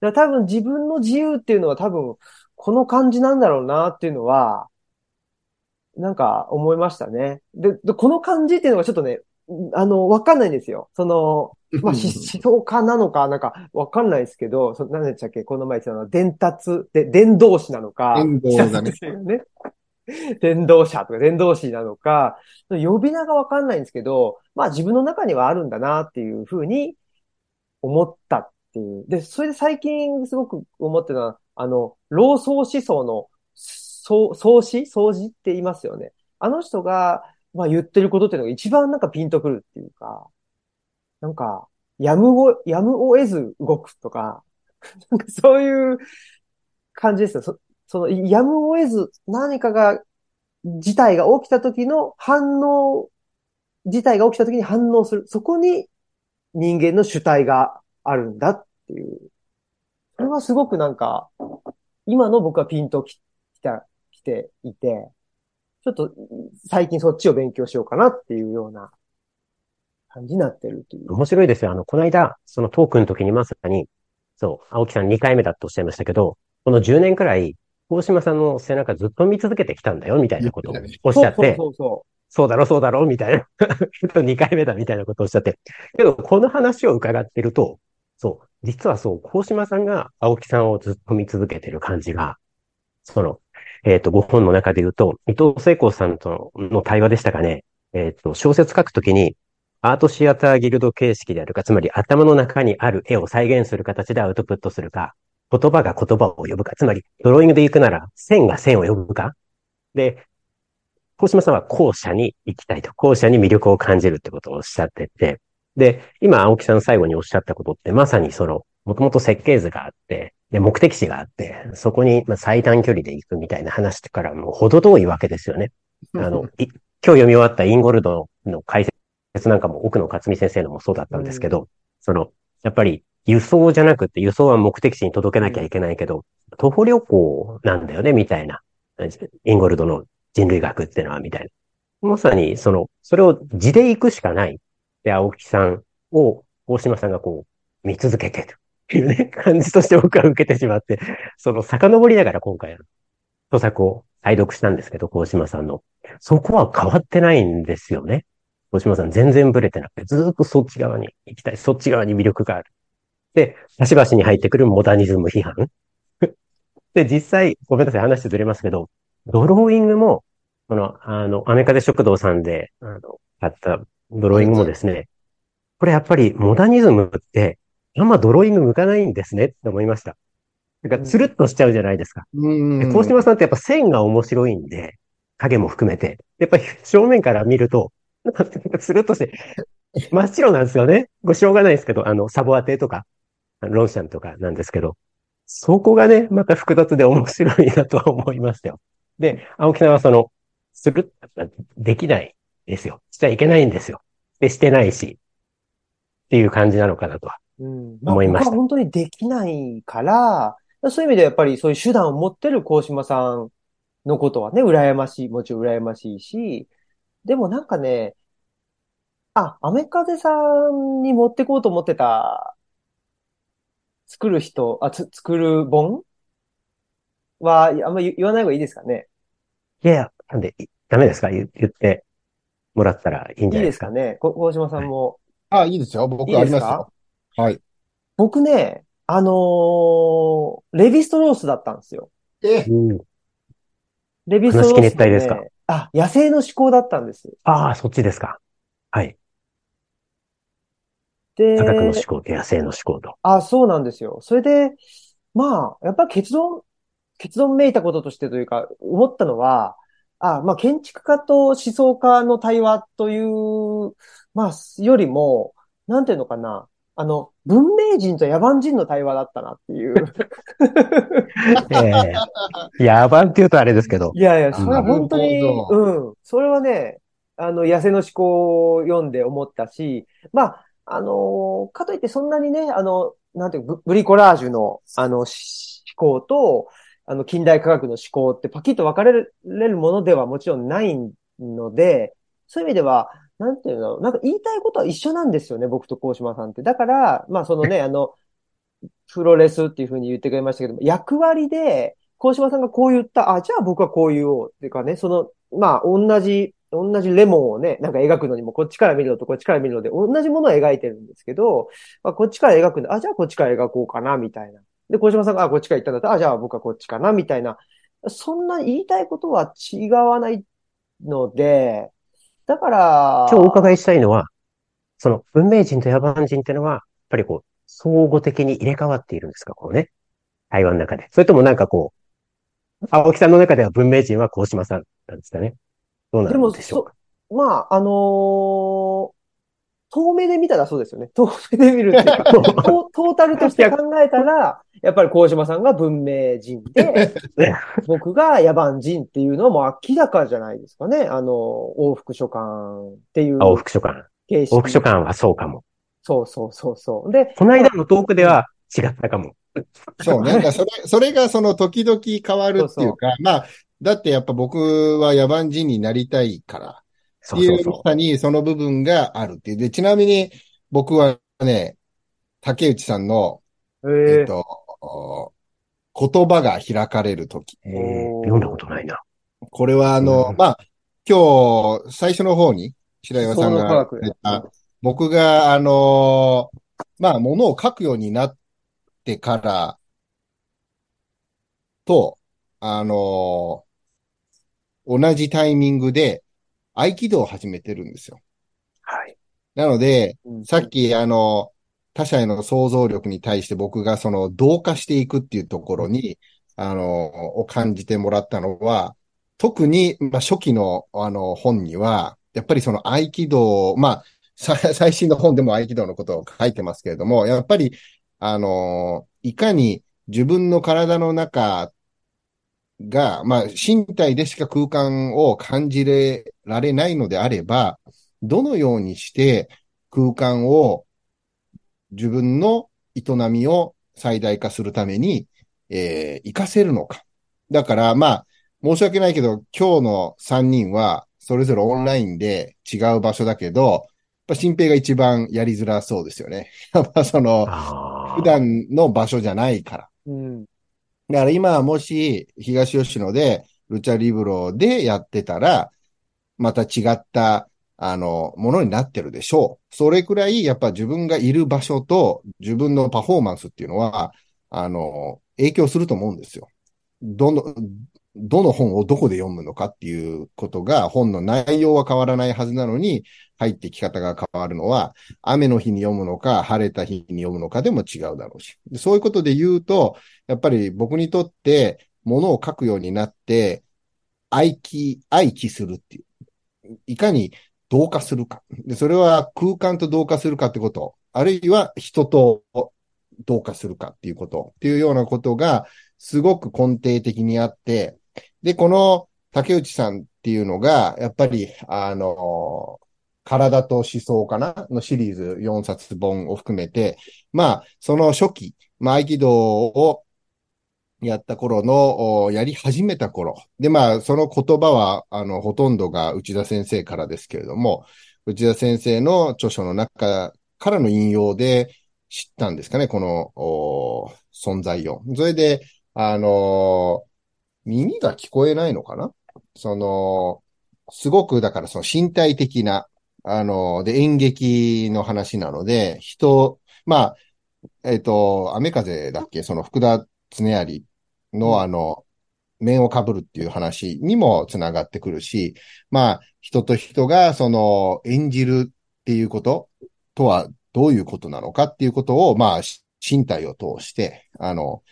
だから多分自分の自由っていうのは多分この感じなんだろうなっていうのは、なんか思いましたね。で、でこの感じっていうのがちょっとね、あの、わかんないんですよ。その、まあ、思想家なのか、なんか、わかんないですけど、そ何でしたっけ？この前言ってたの、伝達、で、伝道師なのか、伝道だねね。伝道者とか伝道師なのか、呼び名がわかんないんですけど、まあ自分の中にはあるんだなっていうふうに思ったっていう。で、それで最近すごく思ってたのは、あの、老僧思想の、そう、創始？創始って言いますよね。あの人が、まあ言ってることっていうのが一番なんかピンとくるっていうか、なんか、やむを、やむを得ず動くとか、なんかそういう感じですよ。そその、やむを得ず何かが、事態が起きた時の反応、事態が起きた時に反応する。そこに人間の主体があるんだっていう。それはすごくなんか、今の僕はピンとききた、きていて、ちょっと最近そっちを勉強しようかなっていうような感じになってるという。面白いですよ。あの、この間、そのトークの時にまさに、そう、青木さん2回目だっておっしゃいましたけど、この10年くらい、大島さんの背中ずっと見続けてきたんだよ、みたいなことをおっしゃって、そうそうそそそうだろ、そうだろ、みたいな。2回目だ、みたいなことをおっしゃって。けど、この話を伺ってると、そう、実はそう、大島さんが青木さんをずっと見続けてる感じが、その、えっ、と、ご本の中で言うと、伊藤聖子さんとの対話でしたかね。えっ、と、小説書くときに、アートシアターギルド形式であるか、つまり頭の中にある絵を再現する形でアウトプットするか、言葉が言葉を呼ぶか、つまりドローイングで行くなら線が線を呼ぶか。で、大島さんは後者に行きたいと。後者に魅力を感じるってことをおっしゃってて。で、今青木さん最後におっしゃったことってまさにその、もともと設計図があって、で、目的地があって、そこにまあ最短距離で行くみたいな話からもう程遠いわけですよね。あの、い今日読み終わったインゴルドの解説なんかも奥野克美先生のもそうだったんですけど、その、やっぱり輸送じゃなくて輸送は目的地に届けなきゃいけないけど、徒歩旅行なんだよね、みたいな。インゴルドの人類学っていうのは、みたいな。まさに、その、それを地で行くしかない。で、青木さんを大島さんがこう、見続けてるっていうね、感じとして僕は受けてしまって、その遡りながら今回の、著作を拝読したんですけど、大島さんの。そこは変わってないんですよね。大島さん全然ブレてなくて、ずっとそっち側に行きたい。そっち側に魅力がある。で、端々に入ってくるモダニズム批判。で、実際、ごめんなさい、話ずれますけど、ドローイングも、この、あの、アメカデ食堂さんで、あの、買ったドローイングもですね、これやっぱりモダニズムって、あんまドローイング向かないんですねって思いました。なんか、つるっとしちゃうじゃないですか。うんで、高島さんってやっぱ線が面白いんで、影も含めて。やっぱり正面から見ると、なんかつるっとして、真っ白なんですよね。ごしょうがないですけど、あの、サボアテとか、ロンシャンとかなんですけど、そこがね、また複雑で面白いなとは思いましたよ。で、青木さんはその、する、できないですよ。しちゃいけないんですよ。で、してないし、っていう感じなのかなとは。うん。思いました僕は本当にできないから、そういう意味ではやっぱりそういう手段を持ってる高島さんのことはね、羨ましい、もちろん羨ましいし、でもなんかね、あ、アメカゼさんに持ってこうと思ってた、作る人、あ、つ、作る本は、あんまり言わない方がいいですかね。いやいや、なんで、いダメですか？言言ってもらったらいいんいいでじゃないですすか。かね？こ高島さんも。あ、いいですよ。僕いいですかありますよ。はい。僕ね、あのーレヴィストロースだったんですよ。え、うん、レヴィストロース、話し熱帯ですか？あ、野生の思考だったんです。ああ、そっちですか。はい。で、科学の思考と野生の思考と。あ、そうなんですよ。それで、まあ、やっぱり結論、結論めいたこととしてというか、思ったのは、あ、まあ、建築家と思想家の対話という、まあ、よりも、なんていうのかな。あの、文明人と野蛮人の対話だったなっていう。ええ野蛮って言うとあれですけど。いやいや、それは本当に、うん。それはね、あの、野生の思考を読んで思ったし、まあ、あのかといってそんなにね、あの、なんていうブリコラージュの、あの、思考と、あの、近代科学の思考ってパキッと分かれるものではもちろんないので、そういう意味では、なんていうの、なんか言いたいことは一緒なんですよね、僕と高島さんって。だから、まあそのね、あの、プロレスっていうふうに言ってくれましたけども、役割で、高島さんがこう言った、あ、じゃあ僕はこう言おうっていうかね、その、まあ同じ、同じレモンをね、なんか描くのにも、こっちから見るのとこっちから見るので、同じものを描いてるんですけど、まあ、こっちから描くんで、あ、じゃあこっちから描こうかな、みたいな。で、小島さんが、あ、こっちから行ったんだったら、あ、じゃあ僕はこっちかな、みたいな。そんな言いたいことは違わないので、だから。今日お伺いしたいのは、その文明人と野蛮人っていうのは、やっぱりこう、相互的に入れ替わっているんですかこうね。台湾の中で。それともなんかこう、青木さんの中では文明人は高島さんなんですかね。どうなんでしょうか。まあ、あのー、遠目で見たらそうですよね。遠目で見るっていうか、トータルとして考えたら、やっぱり高島さんが文明人で、僕が野蛮人っていうのはもう明らかじゃないですかね。あの、往復書簡っていう。往復書簡。往復書簡はそうかも。そうそうそうそう。で、この間のトークでは違ったかも。そうね。それ、それがその時々変わるっていうか、そうそうまあ、だってやっぱ僕は野蛮人になりたいから、っていうまさにその部分があるっていう。で、ちなみに僕はね、竹内さんの、えー、えっと、言葉が開かれるとき。読んだことないな。これはあの、うん、まあ、今日、最初の方に、白岩さんが僕が、あの、まあ、ものを書くようになってから、と、あの、同じタイミングで、合気道を始めてるんですよ。はい。なので、うん、さっき、あの、他者への想像力に対して僕がその同化していくっていうところに、あの、を感じてもらったのは、特に、まあ、初期の、あの、本には、やっぱりその合気道、まあ、最新の本でも合気道のことを書いてますけれども、やっぱり、あの、いかに自分の体の中が、まあ、身体でしか空間を感じられないのであれば、どのようにして空間を自分の営みを最大化するために、えー、活かせるのか。だから、まあ、申し訳ないけど、今日の3人は、それぞれオンラインで違う場所だけど、やっぱ新平が一番やりづらそうですよね。やっぱその、普段の場所じゃないから。うん、だから今もし東吉野でルチャリブロでやってたら、また違った、あの、ものになってるでしょう。それくらい、やっぱ自分がいる場所と自分のパフォーマンスっていうのは、あの、影響すると思うんですよ。どの、どの本をどこで読むのかっていうことが、本の内容は変わらないはずなのに、入ってき方が変わるのは、雨の日に読むのか、晴れた日に読むのかでも違うだろうし。そういうことで言うと、やっぱり僕にとって、ものを書くようになって、愛気、愛気するっていう。いかに同化するか。で、それは空間と同化するかってこと。あるいは人と同化するかっていうこと。っていうようなことが、すごく根底的にあって、で、この竹内さんっていうのが、やっぱり、あの、体と思想かな？のシリーズ4冊本を含めて、まあ、その初期、まあ、合気道をやった頃の、やり始めた頃。で、まあ、その言葉は、あの、ほとんどが内田先生からですけれども、内田先生の著書の中からの引用で知ったんですかね、この、存在を。それで、あの耳が聞こえないのかな？その、すごく、だからその身体的な、あの、で、演劇の話なので、人、まあ、えっ、ー、と、雨風だっけ？その福田恒有のあの、面をかぶるっていう話にもつながってくるし、まあ、人と人がその演じるっていうこととはどういうことなのかっていうことを、まあ、身体を通して、あの、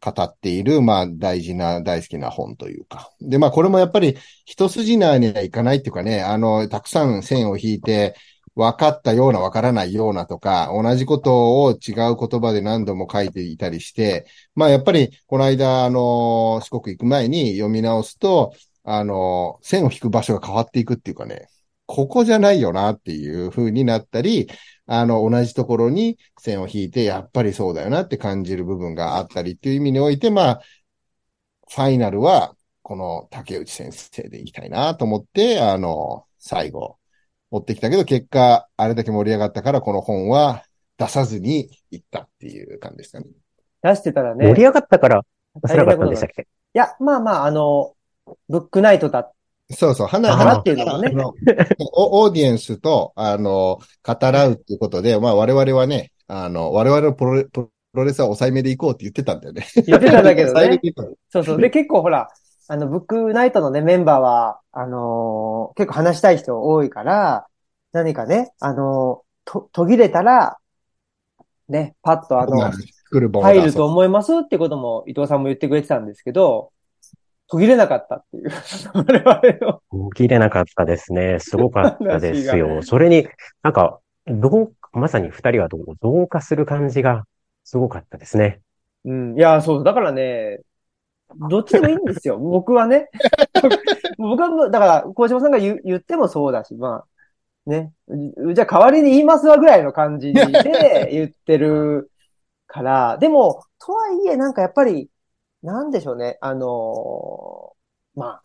語っている、まあ、大事な、大好きな本というか。で、まあ、これもやっぱり一筋縄にはいかないっていうかね、あの、たくさん線を引いて、分かったような分からないようなとか、同じことを違う言葉で何度も書いていたりして、まあやっぱりこの間、あの、四国行く前に読み直すと、あの、線を引く場所が変わっていくっていうかね、ここじゃないよなっていう風になったり、あの、同じところに線を引いて、やっぱりそうだよなって感じる部分があったりっていう意味において、まあ、ファイナルは、この竹内先生でいきたいなと思って、あの、最後、持ってきたけど、結果、あれだけ盛り上がったから、この本は出さずに行ったっていう感じですかね。出してたらね。盛り上がったから出せなかったんでしたっけ？いや、まあまあ、あの、ブックナイトだ。そうそう、花、花っていうのもねあのお オーディエンスと、あの、語らうっていうことで、まあ我々はね、あの、我々のプロレプロレスは抑えめで行こうって言ってたんだよね。言ってたんだけど抑えめね。で行こうそうそう。で、結構ほら、あの、ブックナイトのね、メンバーは、あのー結構話したい人多いから、何かね、あのーと、途切れたら、ね、パッとあの、入ると思いますってことも伊藤さんも言ってくれてたんですけど、途切れなかったっていう。我々の。途切れなかったですね。すごかったです話よ。それに、なんか、どう、まさに二人がどう同化する感じがすごかったですね。うん。いや、そう、だからね、どっちでもいいんですよ。僕はね。僕はもう、だから、小島さんが言う言ってもそうだし、まあ、ね。じゃあ代わりに言いますわぐらいの感じで言ってるから、でも、とはいえ、なんかやっぱり、なんでしょうね。あのーまあ、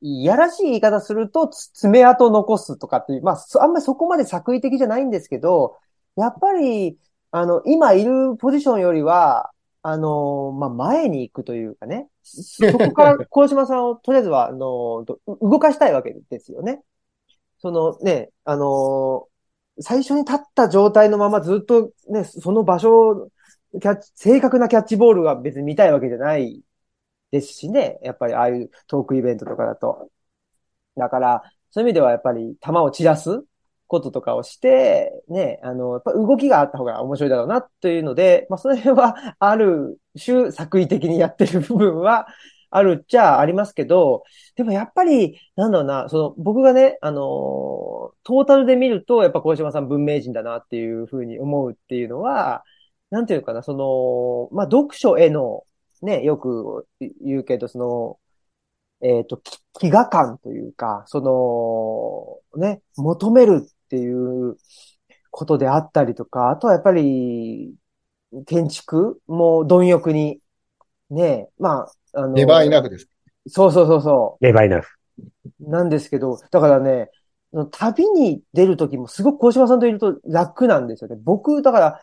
いやらしい言い方すると、つ爪痕残すとかっていう、まあ、そあんまりそこまで作為的じゃないんですけど、やっぱり、あの、今いるポジションよりは、あの、まあ、前に行くというかね。そ そこから、小島さんをとりあえずは、あの、ど動かしたいわけですよね。そのね、あの、最初に立った状態のままずっとね、その場所、キャッチ、正確なキャッチボールが別に見たいわけじゃないですしね。やっぱりああいうトークイベントとかだと。だから、そういう意味ではやっぱり球を散らすこととかをして、ね、あの、やっぱ動きがあった方が面白いだろうなというので、まあそれは ある種作為的にやってる部分は あるっちゃありますけど、でもやっぱり、なんだろうな、その僕がね、あの、トータルで見ると、やっぱ小島さん文明人だなっていうふうに思うっていうのは、なんていうかな、その、まあ読書への、ね、よく言うけど、その、えっ、と、き飢餓感というか、その、ね、求めるっていうことであったりとか、あとはやっぱり、建築も貪欲に、ね、まあ、あの、ネバーイナフです。そうそうそうそう。レバイナフ。なんですけど、だからね、旅に出るときもすごく小島さんといると楽なんですよね。僕、だから、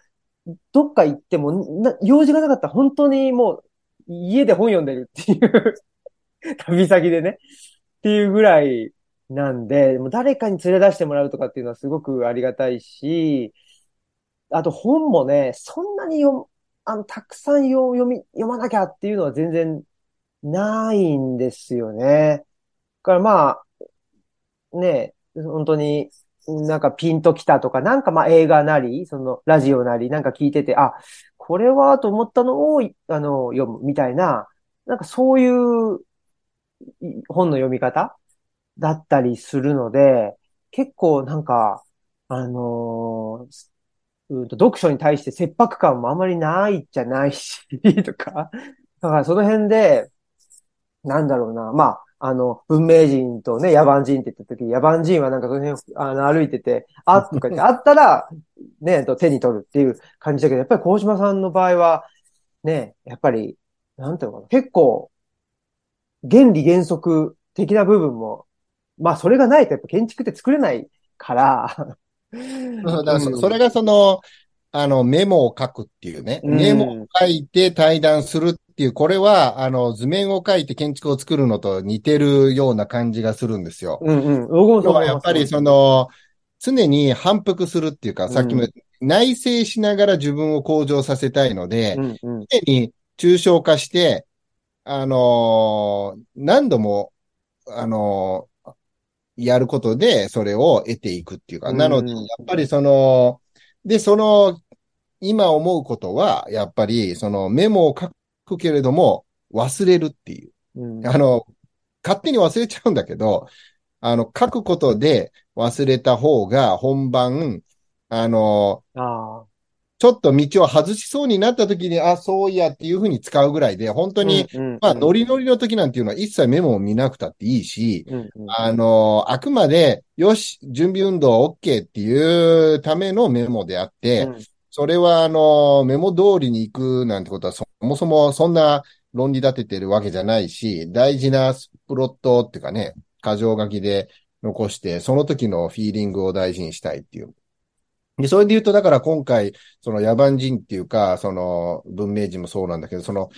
どっか行っても、な用事がなかったら本当にもう家で本読んでるっていう旅先でね。っていうぐらいなんで、もう誰かに連れ出してもらうとかっていうのはすごくありがたいし、あと本もね、そんなに読、あの、たくさん読み、読まなきゃっていうのは全然ないんですよね。だからまあ、ね、本当に、なんかピンときたとか、なんかまあ映画なり、そのラジオなり、なんか聞いてて、あ、これはと思ったのを、あの、読むみたいな、なんかそういう本の読み方だったりするので、結構なんか、あのーうんと読書に対して切迫感もあまりないじゃないし、とか。だからその辺で、なんだろうな。まあ、あの、文明人とね、野蛮人って言った時、野蛮人はなんかその辺、あの、歩いてて、あ、とか言って、あったら、ね、と手に取るっていう感じだけど、やっぱり小島さんの場合は、ね、やっぱり、なんていうのかな。結構、原理原則的な部分も、まあ、それがないとやっぱ建築って作れないから、そうだからそれがその、あの、メモを書くっていうね。うんメモを書いて対談するっていう、これは、あの、図面を書いて建築を作るのと似てるような感じがするんですよ。うんうん。やっぱりその、常に反復するっていうか、さっきも内省しながら自分を向上させたいので、うんうん。常に抽象化して、あのー何度も、あのーやることで、それを得ていくっていうか、うんなので、やっぱりその、で、その、今思うことは、やっぱり、そのメモを書くけれども、忘れるっていう。うんあの、勝手に忘れちゃうんだけど、あの、書くことで忘れた方が本番、あの。ちょっと道を外しそうになった時に、あ、そういやっていうふうに使うぐらいで、本当に、うんうん、まあ、ノリノリの時なんていうのは一切メモを見なくたっていいし、うんうん、あの、あくまで、よし、準備運動 OK っていうためのメモであって、うん。それは、あの、メモ通りに行くなんてことは、そもそもそんな論理立ててるわけじゃないし、大事なプロットっていうかね、箇条書きで残して、その時のフィーリングを大事にしたいっていう。で、それで言うと、だから今回、その野蛮人っていうか、その文明人もそうなんだけど、その、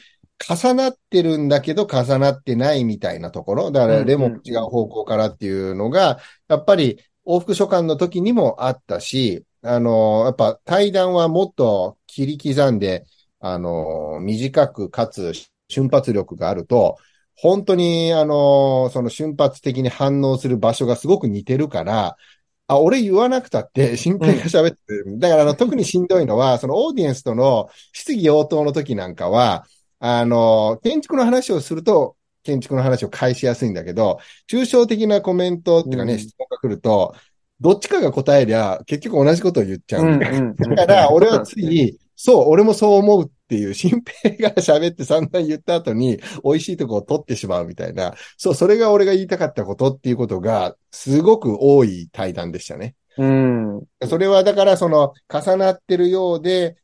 重なってるんだけど重なってないみたいなところ。だからレモン違う方向からっていうのが、やっぱり往復書簡の時にもあったし、あの、やっぱ対談はもっと切り刻んで、あの、短くかつ瞬発力があると、本当に、あの、その瞬発的に反応する場所がすごく似てるから、あ、俺言わなくたって、新平が喋ってる。だから、あの、特にしんどいのは、そのオーディエンスとの質疑応答の時なんかは、あの、建築の話をすると、建築の話を返しやすいんだけど、抽象的なコメントっていうかね、うん。質問が来ると、どっちかが答えりゃ、結局同じことを言っちゃう。うんうんうん。だから、俺はつい、そう、俺もそう思うっていう、新平が喋って散々言った後に、美味しいとこを取ってしまうみたいな、そう、それが俺が言いたかったことっていうことが、すごく多い対談でしたね。うん。それはだから、その、重なってるようで、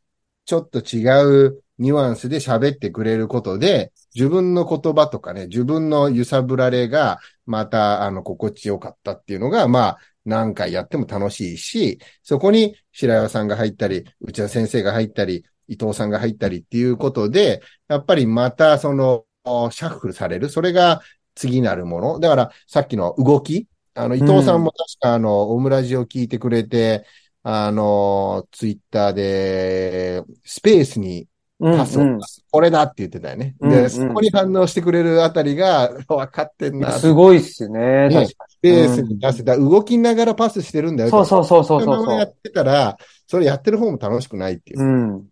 ちょっと違うニュアンスで喋ってくれることで、自分の言葉とかね、自分の揺さぶられが、また、あの、心地よかったっていうのが、まあ、何回やっても楽しいし、そこに白岩さんが入ったり、内田先生が入ったり、伊藤さんが入ったりっていうことで、やっぱりまたその、シャッフルされる。それが次なるもの。だから、さっきの動き。あの、伊藤さんも確かあの、オムラジを聞いてくれて、あの、ツイッターで、スペースにうんパスを出す。これだって言ってたよね。で、うんうんそこに反応してくれるあたりが、分かってんな。すごいっすね。ねスペースに出せた。動きながらパスしてるんだに。よ。そうそうそうそうそうそう。のままやってたら、それやってる方も楽しくないっていう。うん。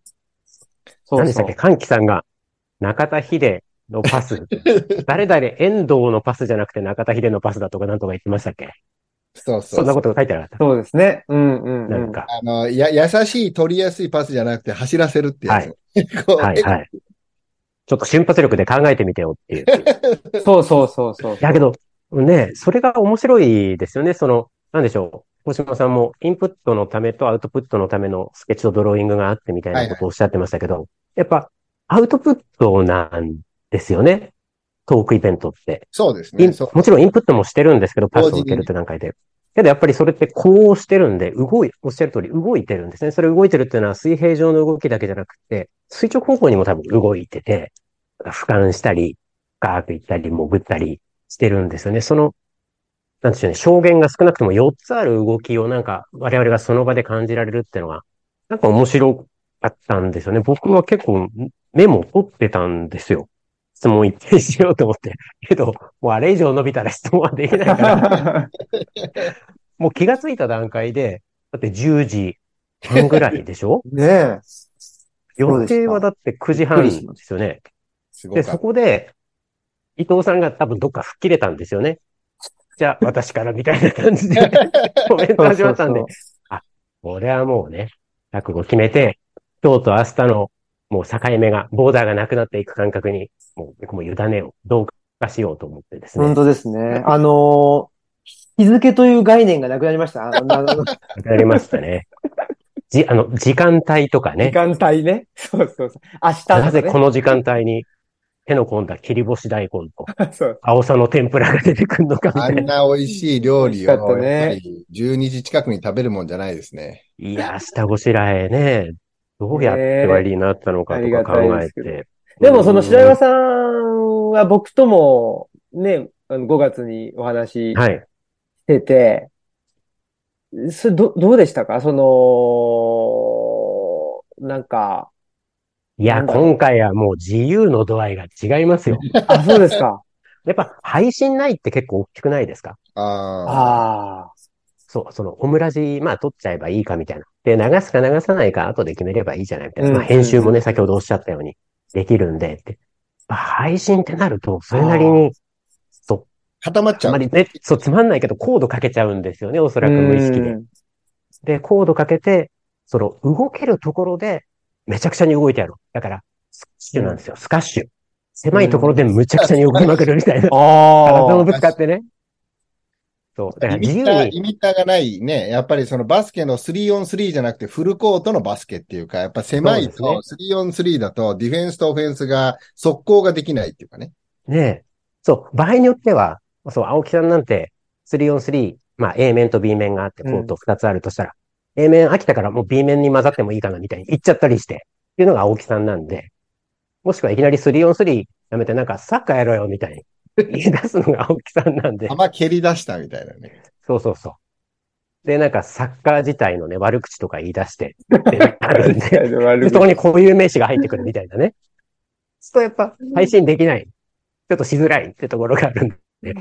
そうそう何でしたっけ？歓喜さんが、中田秀のパス。誰々遠藤のパスじゃなくて中田秀のパスだとかなんとか言ってましたっけ？そうそうそんなこと書いてなかった？そうですね。うんうんうん。なんか。あの、や、優しい、取りやすいパスじゃなくて走らせるってやつ。こうはいはい。ちょっと瞬発力で考えてみてよっていう。そうそうそうそう。だけど、ね、それが面白いですよね。その、なんでしょう。大島さんもインプットのためとアウトプットのためのスケッチとドローイングがあってみたいなことをおっしゃってましたけど、やっぱアウトプットなんですよね。トークイベントって。そうですね。もちろんインプットもしてるんですけど、パスを受けるって段階で。けどやっぱりそれってこうしてるんで、動い、おっしゃる通り動いてるんですね。それ動いてるっていうのは水平上の動きだけじゃなくて、垂直方向にも多分動いてて、俯瞰したり、ガーッと行ったり、潜ったりしてるんですよね。その、なんでしょうね、証言が少なくとも4つある動きをなんか我々がその場で感じられるっていうのが、なんか面白かったんですよね。僕は結構メモ取ってたんですよ。質問一定しようと思って。けど、もうあれ以上伸びたら質問はできないから、もう気がついた段階で、だって10時半ぐらいでしょ？ねえ。予定はだって9時半ですよね。で、そ。こで、伊藤さんが多分どっか吹っ切れたんですよね。じゃあ、私からみたいな感じで コメント始まったんでそう、俺はもうね、覚悟決めて、今日と明日のもう境目が、ボーダーがなくなっていく感覚に、もう、もう委ねを、どうかしようと思ってですね。本当ですね。あのー日付という概念がなくなりました。あの、あのわかりましたね。じ、あの、時間帯とか時ね。間帯ね。そうそうそう。明日ねなぜこの時間帯に手の込んだ切り干し大根と。青さの天ぷらが出てくるのかみあたいな。んな美味しい料理を、ねやっぱり12時近くに食べるもんじゃないですね。いや、下ごしらえね、どうやって割りになったのかとか考えねえありがたいで。でもその白岩んさんは僕ともね、あの5月にお話しはい。してて、それど、どうでしたか？その、なんか、いや、今回はもう自由の度合いが違いますよ。あ、そうですか。やっぱ配信ないって結構大きくないですか？ああ。ああ。そう、そのオムラジ、まあ撮っちゃえばいいかみたいな。で、流すか流さないか後で決めればいいじゃないみたいな。うんまあ編集もね、うん先ほどおっしゃったようにできるんでって。まあ配信ってなると、それなりに、そう、固まっちゃう。あんまりね、そう、つまんないけどコードかけちゃうんですよね、おそらく無意識で。うんで、コードかけて、その動けるところでめちゃくちゃに動いてやろう。だから、スカッシュなんですよ、スカッシュ。狭いところでむちゃくちゃに動きまくるみたいな。体をあぶつかってね。そう。だからリミッター、自由に、リミッターがないね。やっぱりそのバスケの 3on3 じゃなくてフルコートのバスケっていうか、やっぱ狭いと 3on3 だとディフェンスとオフェンスが速攻ができないっていうかね。ねえ。そう、場合によっては、そう、青木さんなんて 3on3、まあ A 面と B 面があって、コート2つあるとしたら、A 面飽きたからもう B 面に混ざってもいいかなみたいに言っちゃったりして、っていうのが青木さんなんで、もしくはいきなり 3on3 やめてなんかサッカーやろうよみたいに言い出すのが青木さんなんで、球蹴り出したみたいなね。そうそうそう。で、なんかサッカー自体のね、悪口とか言い出して、ってあるんで、でそこにこういう名詞が入ってくるみたいなね。そうやっぱ配信できない。ちょっとしづらいってところがあるんで。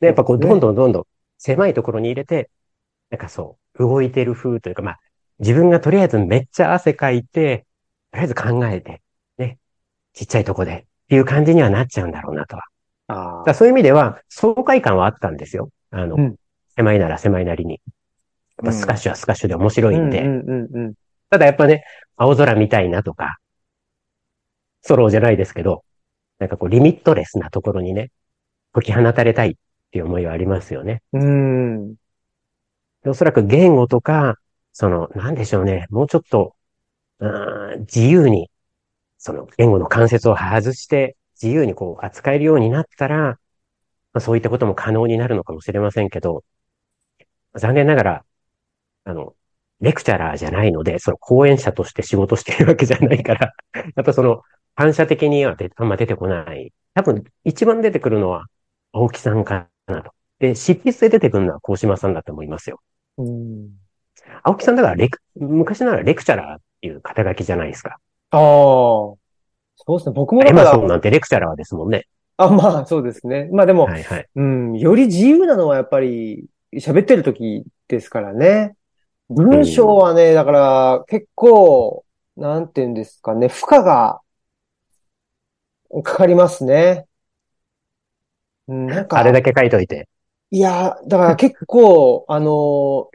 で、やっぱこう、どんどんどんどん狭いところに入れて、なんかそう、動いてる風というか、まあ、自分がとりあえずめっちゃ汗かいて、とりあえず考えて、ね、ちっちゃいとこでっていう感じにはなっちゃうんだろうなとは。あだそういう意味では、爽快感はあったんですよ。あの、うん狭いなら狭いなりに。やっぱスカッシュはスカッシュで面白いんで。ただやっぱね、青空見たいなとか、ソロじゃないですけど、なんかこうリミットレスなところにね、解き放たれたいっていう思いはありますよね。うん。おそらく言語とか、その、なんでしょうね、もうちょっと、自由に、その言語の関節を外して、自由にこう扱えるようになったら、まあ、そういったことも可能になるのかもしれませんけど、残念ながら、あの、レクチャラーじゃないので、その講演者として仕事してるわけじゃないから、やっぱその、反射的にはあんま出てこない。多分、一番出てくるのは、青木さんかなと。で、執筆で出てくるのは高島さんだと思いますよ。うん。青木さんだからレク、昔ならレクチャラーっていう肩書きじゃないですか。ああ。そうですね。僕もだエから、マソンなんてレクチャラーですもんね。あ、まあ、そうですね。まあでも、はいはい。うん、より自由なのはやっぱり喋ってる時ですからね。文章はね、だから結構、なんていうんですかね、負荷がかかりますね。うん、なんか、あれだけ書いといて。いや、だから結構、あの、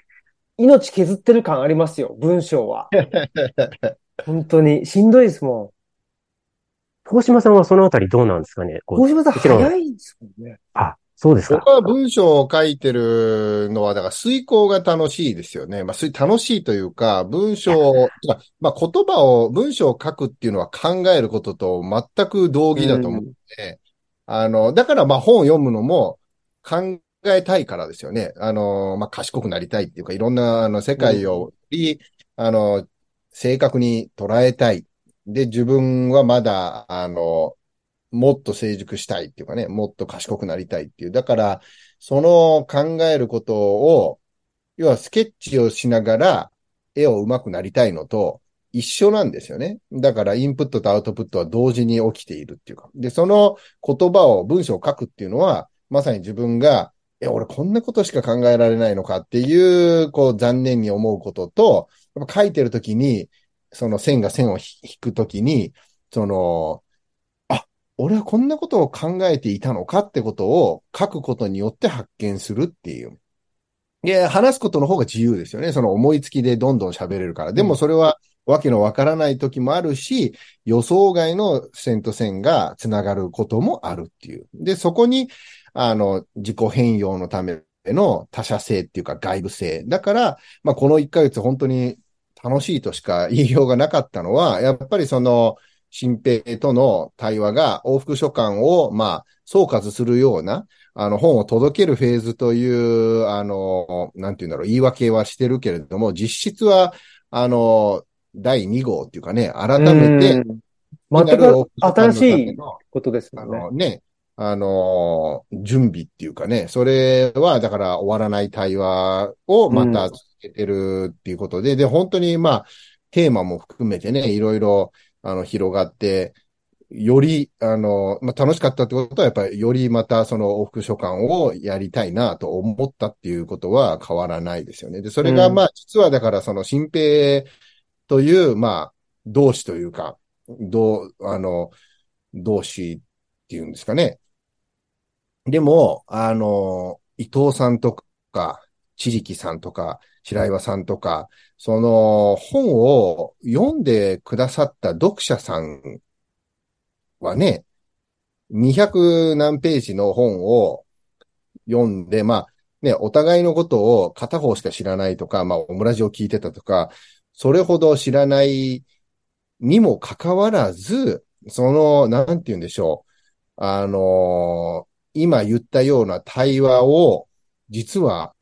命削ってる感ありますよ、文章は。本当に、しんどいですも高島さんはそのあたりどうなんですかねん。こう小島さんもちろん早いですもんね。あ、そうですか僕。は文章を書いてるのは、だから遂行が楽しいですよね。まあ、す楽しいというか、文章を、まあ、言葉を、文章を書くっていうのは考えることと全く同義だと思うので、あの、だからまあ本を読むのも考えたいからですよね。あの、まあ、賢くなりたいっていうか、いろんなあの世界をより、あの、正確に捉えたい。で、自分はまだ、あの、もっと成熟したいっていうかね、もっと賢くなりたいっていう。だから、その考えることを、要はスケッチをしながら絵を上手くなりたいのと一緒なんですよね。だからインプットとアウトプットは同時に起きているっていうか。で、その言葉を、文章を書くっていうのは、まさに自分が、え、俺こんなことしか考えられないのかっていう、こう残念に思うことと、やっぱ書いてるときに、その線が線を引くときに、その、あ、俺はこんなことを考えていたのかってことを書くことによって発見するっていう。で、話すことの方が自由ですよね。その思いつきでどんどん喋れるから。でもそれはわけのわからない時もあるし、予想外の線と線がつながることもあるっていう。で、そこに、あの、自己変容のための他者性っていうか外部性。だから、まあ、この1ヶ月本当に楽しいとしか言いようがなかったのは、やっぱりその、新平との対話が往復書簡を、まあ、総括するような、あの、本を届けるフェーズという、あの、なんていうんだろう、言い訳はしてるけれども、実質は、あの、第2号っていうかね、改めて、うん全く新しいことですあもんね。のね、あの、準備っていうかね、それはだから終わらない対話をまた続けてるっていうことで、で、本当にまあ、テーマも含めてね、いろいろ、あの、広がって、より、あの、まあ、楽しかったってことは、やっぱり、よりまたその往復書簡をやりたいなと思ったっていうことは変わらないですよね。で、それがうんまあ、実はだからその新平という、まあ、同志というか、どう、あの、同志っていうんですかね。でも、あの、伊藤さんとか、千力さんとか、白岩さんとか、その本を読んでくださった読者さんはね、200何ページの本を読んで、まあ、ね、お互いのことを片方しか知らないとか、まあ、オムラジを聞いてたとか、それほど知らないにもかかわらず、その、なんて言うんでしょう。あの今言ったような対話を、実は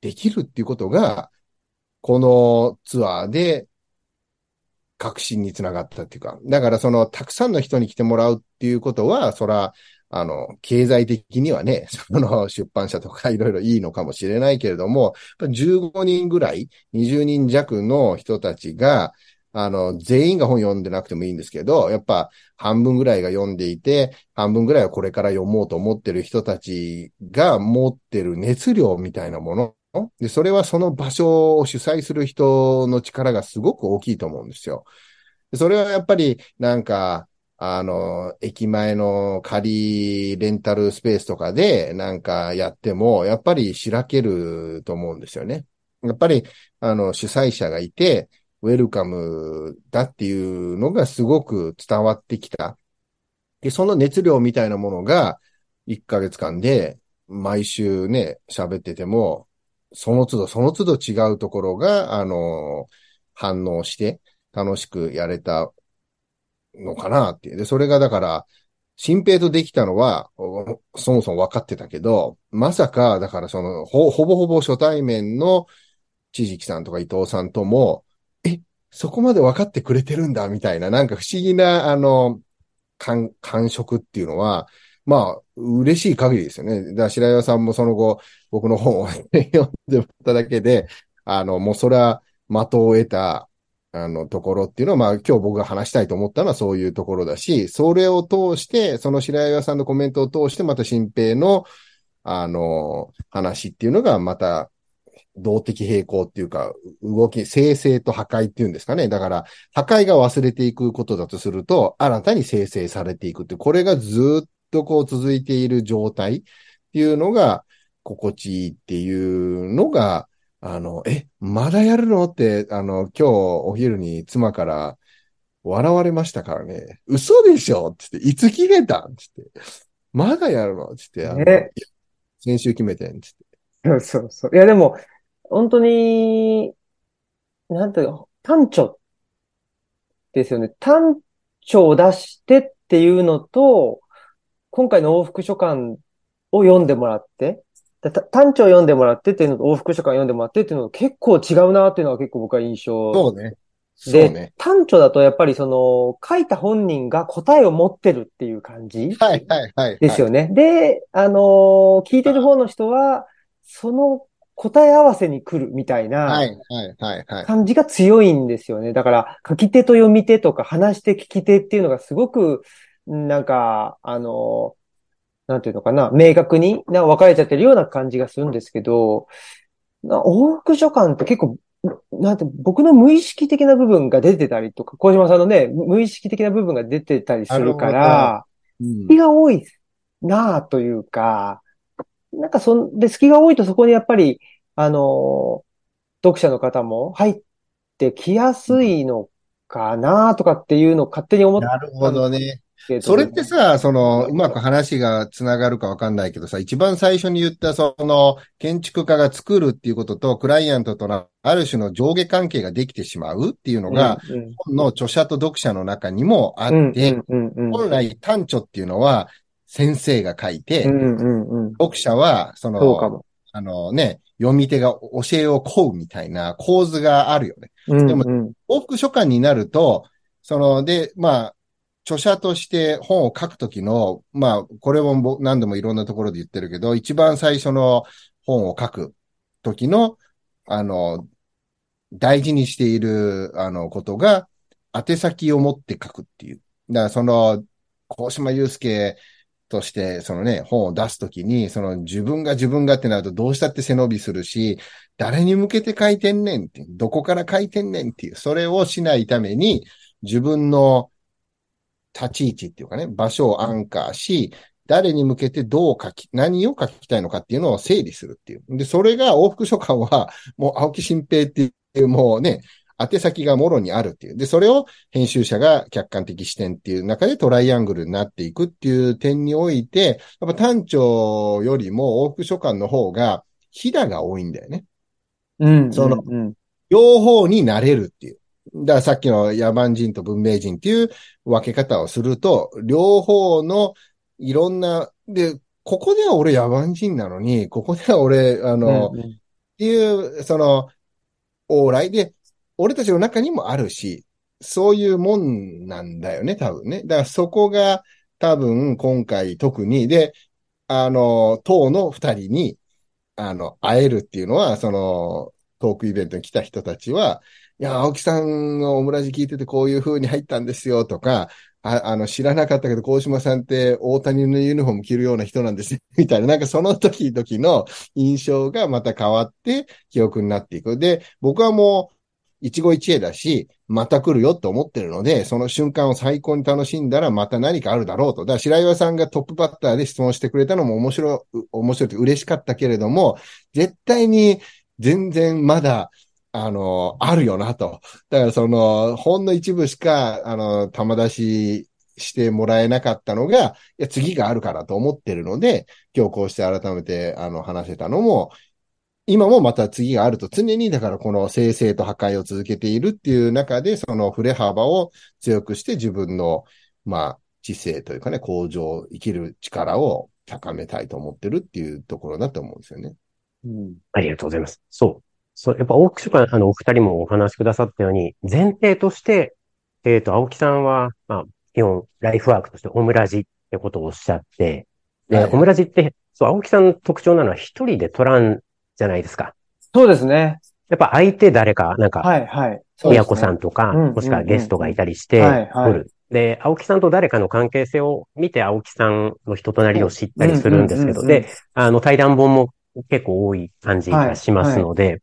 できるっていうことが、このツアーで確信につながったっていうか、だからその、たくさんの人に来てもらうっていうことは、そら、あの、経済的にはね、その出版社とかいろいろいいのかもしれないけれども、15人ぐらい、20人弱の人たちが、あの、全員が本読んでなくてもいいんですけど、やっぱ半分ぐらいが読んでいて、半分ぐらいはこれから読もうと思ってる人たちが持ってる熱量みたいなもの。で、それはその場所を主催する人の力がすごく大きいと思うんですよ。それはやっぱりなんか、あの、駅前の仮レンタルスペースとかでなんかやっても、やっぱりしらけると思うんですよね。やっぱり、あの、主催者がいて、ウェルカムだっていうのがすごく伝わってきた。で、その熱量みたいなものが、1ヶ月間で毎週ね、喋ってても、その都度その都度違うところが、あの、反応して楽しくやれたのかなっていう。で、それがだから、新平とできたのは、そもそも分かってたけど、まさか、だからその、ほ、ほぼほぼ初対面の千々木さんとか伊藤さんとも、そこまで分かってくれてるんだ、みたいな、なんか不思議な、あの、感、感触っていうのは、まあ、嬉しい限りですよね。だから白岩さんもその後、僕の本を読んでもらっただけで、あの、もうそれは的を得た、あの、ところっていうのは、まあ、今日僕が話したいと思ったのはそういうところだし、それを通して、その白岩さんのコメントを通して、また新平の、あの、話っていうのが、また、動的平衡っていうか、動き、生成と破壊っていうんですかね。だから、破壊が忘れていくことだとすると、新たに生成されていくって、これがずっとこう続いている状態っていうのが、心地いいっていうのが、あの、え、まだやるのって、あの、今日お昼に妻から笑われましたからね。嘘でしょって言って、いつ決めたんってまだやるのって言って、あの、先週決めてんって言って。そうそうそう。いや、でも、本当に、なんていうか、単調ですよね。単調を出してっていうのと、今回の往復書簡を読んでもらって、単調を読んでもらってっていうのと往復書簡読んでもらってっていうのと結構違うなっていうのが結構僕は印象。そうね。そうね。単調だとやっぱりその、書いた本人が答えを持ってるっていう感じはいはいはい。ですよね。で、あのー、聞いてる方の人は、その答え合わせに来るみたいな感じが強いんですよね。だから、書き手と読み手とか話し手聞き手っていうのがすごく、なんか、あの、なんていうのかな、明確にな分かれちゃってるような感じがするんですけど、往復書簡って結構、なんて、僕の無意識的な部分が出てたりとか、小島さんのね、無意識的な部分が出てたりするから、気が多いなぁというか、なんかそんで、隙が多いとそこにやっぱり、あの、読者の方も入ってきやすいのかなとかっていうのを勝手に思ってなるほどね。それってさ、その、うまく話が繋がるかわかんないけどさ、一番最初に言ったその、建築家が作るっていうことと、クライアントとのある種の上下関係ができてしまうっていうのが、うんうん、本の著者と読者の中にもあって、本来単著っていうのは、先生が書いて、うんうんうん、読者は、その、あのね、読み手が教えを請うみたいな構図があるよね。うんうん、でも、往復書簡になると、その、で、まあ、著者として本を書くときの、まあ、これも何度もいろんなところで言ってるけど、一番最初の本を書くときの、あの、大事にしている、あの、ことが、宛先を持って書くっていう。だから、その、高島祐介として、そのね、本を出すときに、その自分が自分がってなるとどうしたって背伸びするし、誰に向けて書いてんねんって、どこから書いてんねんっていう、それをしないために、自分の立ち位置っていうかね、場所をアンカーし、誰に向けてどう書き、何を書きたいのかっていうのを整理するっていう。で、それが往復書簡は、もう青木新平っていう、もうね、宛先がもろにあるっていう。で、それを編集者が客観的視点っていう中でトライアングルになっていくっていう点において、やっぱ単調よりも往復書簡の方がひだが多いんだよね。うん。そのうん。両方になれるっていう。だからさっきの野蛮人と文明人っていう分け方をすると、両方のいろんな、で、ここでは俺野蛮人なのに、ここでは俺、あの、うんっていう、その、往来で、俺たちの中にもあるし、そういうもんなんだよね、多分ね。だからそこが多分今回特に、で、あの、党の二人に、あの、会えるっていうのは、その、トークイベントに来た人たちは、いや、青木さんのオムラジ聞いててこういう風に入ったんですよとか、ああの、知らなかったけど、高島さんって大谷のユニフォーム着るような人なんですよ、みたいな、なんかその時々の印象がまた変わって記憶になっていく。で、僕はもう一期一会だし、また来るよって思ってるので、その瞬間を最高に楽しんだらまた何かあるだろうと。だから白岩さんがトップバッターで質問してくれたのも面白い、面白いって嬉しかったけれども、絶対に全然まだ、あの、あるよなと。だからその、ほんの一部しか、あの、玉出ししてもらえなかったのが、いや、次があるからと思ってるので、今日こうして改めて、あの、話せたのも、今もまた次があると常に、だからこの生成と破壊を続けているっていう中で、その振れ幅を強くして自分の、まあ、知性というかね、向上、生きる力を高めたいと思ってるっていうところだと思うんですよね。うん。ありがとうございます。そう。そう、やっぱ大木書館、あの、お二人もお話しくださったように、前提として、えっ、と、青木さんは、まあ、基本、ライフワークとしてオムラジってことをおっしゃって、で、はいオムラジって、そう、青木さんの特徴なのは一人で取らんじゃないですか。そうですね。やっぱ相手誰か、なんか、はい、はい。親子さんとか、うんもしくはゲストがいたりして、はいはい。で、青木さんと誰かの関係性を見て、青木さんの人となりを知ったりするんですけど、うんうんうんうんで、あの、対談本も結構多い感じがしますので、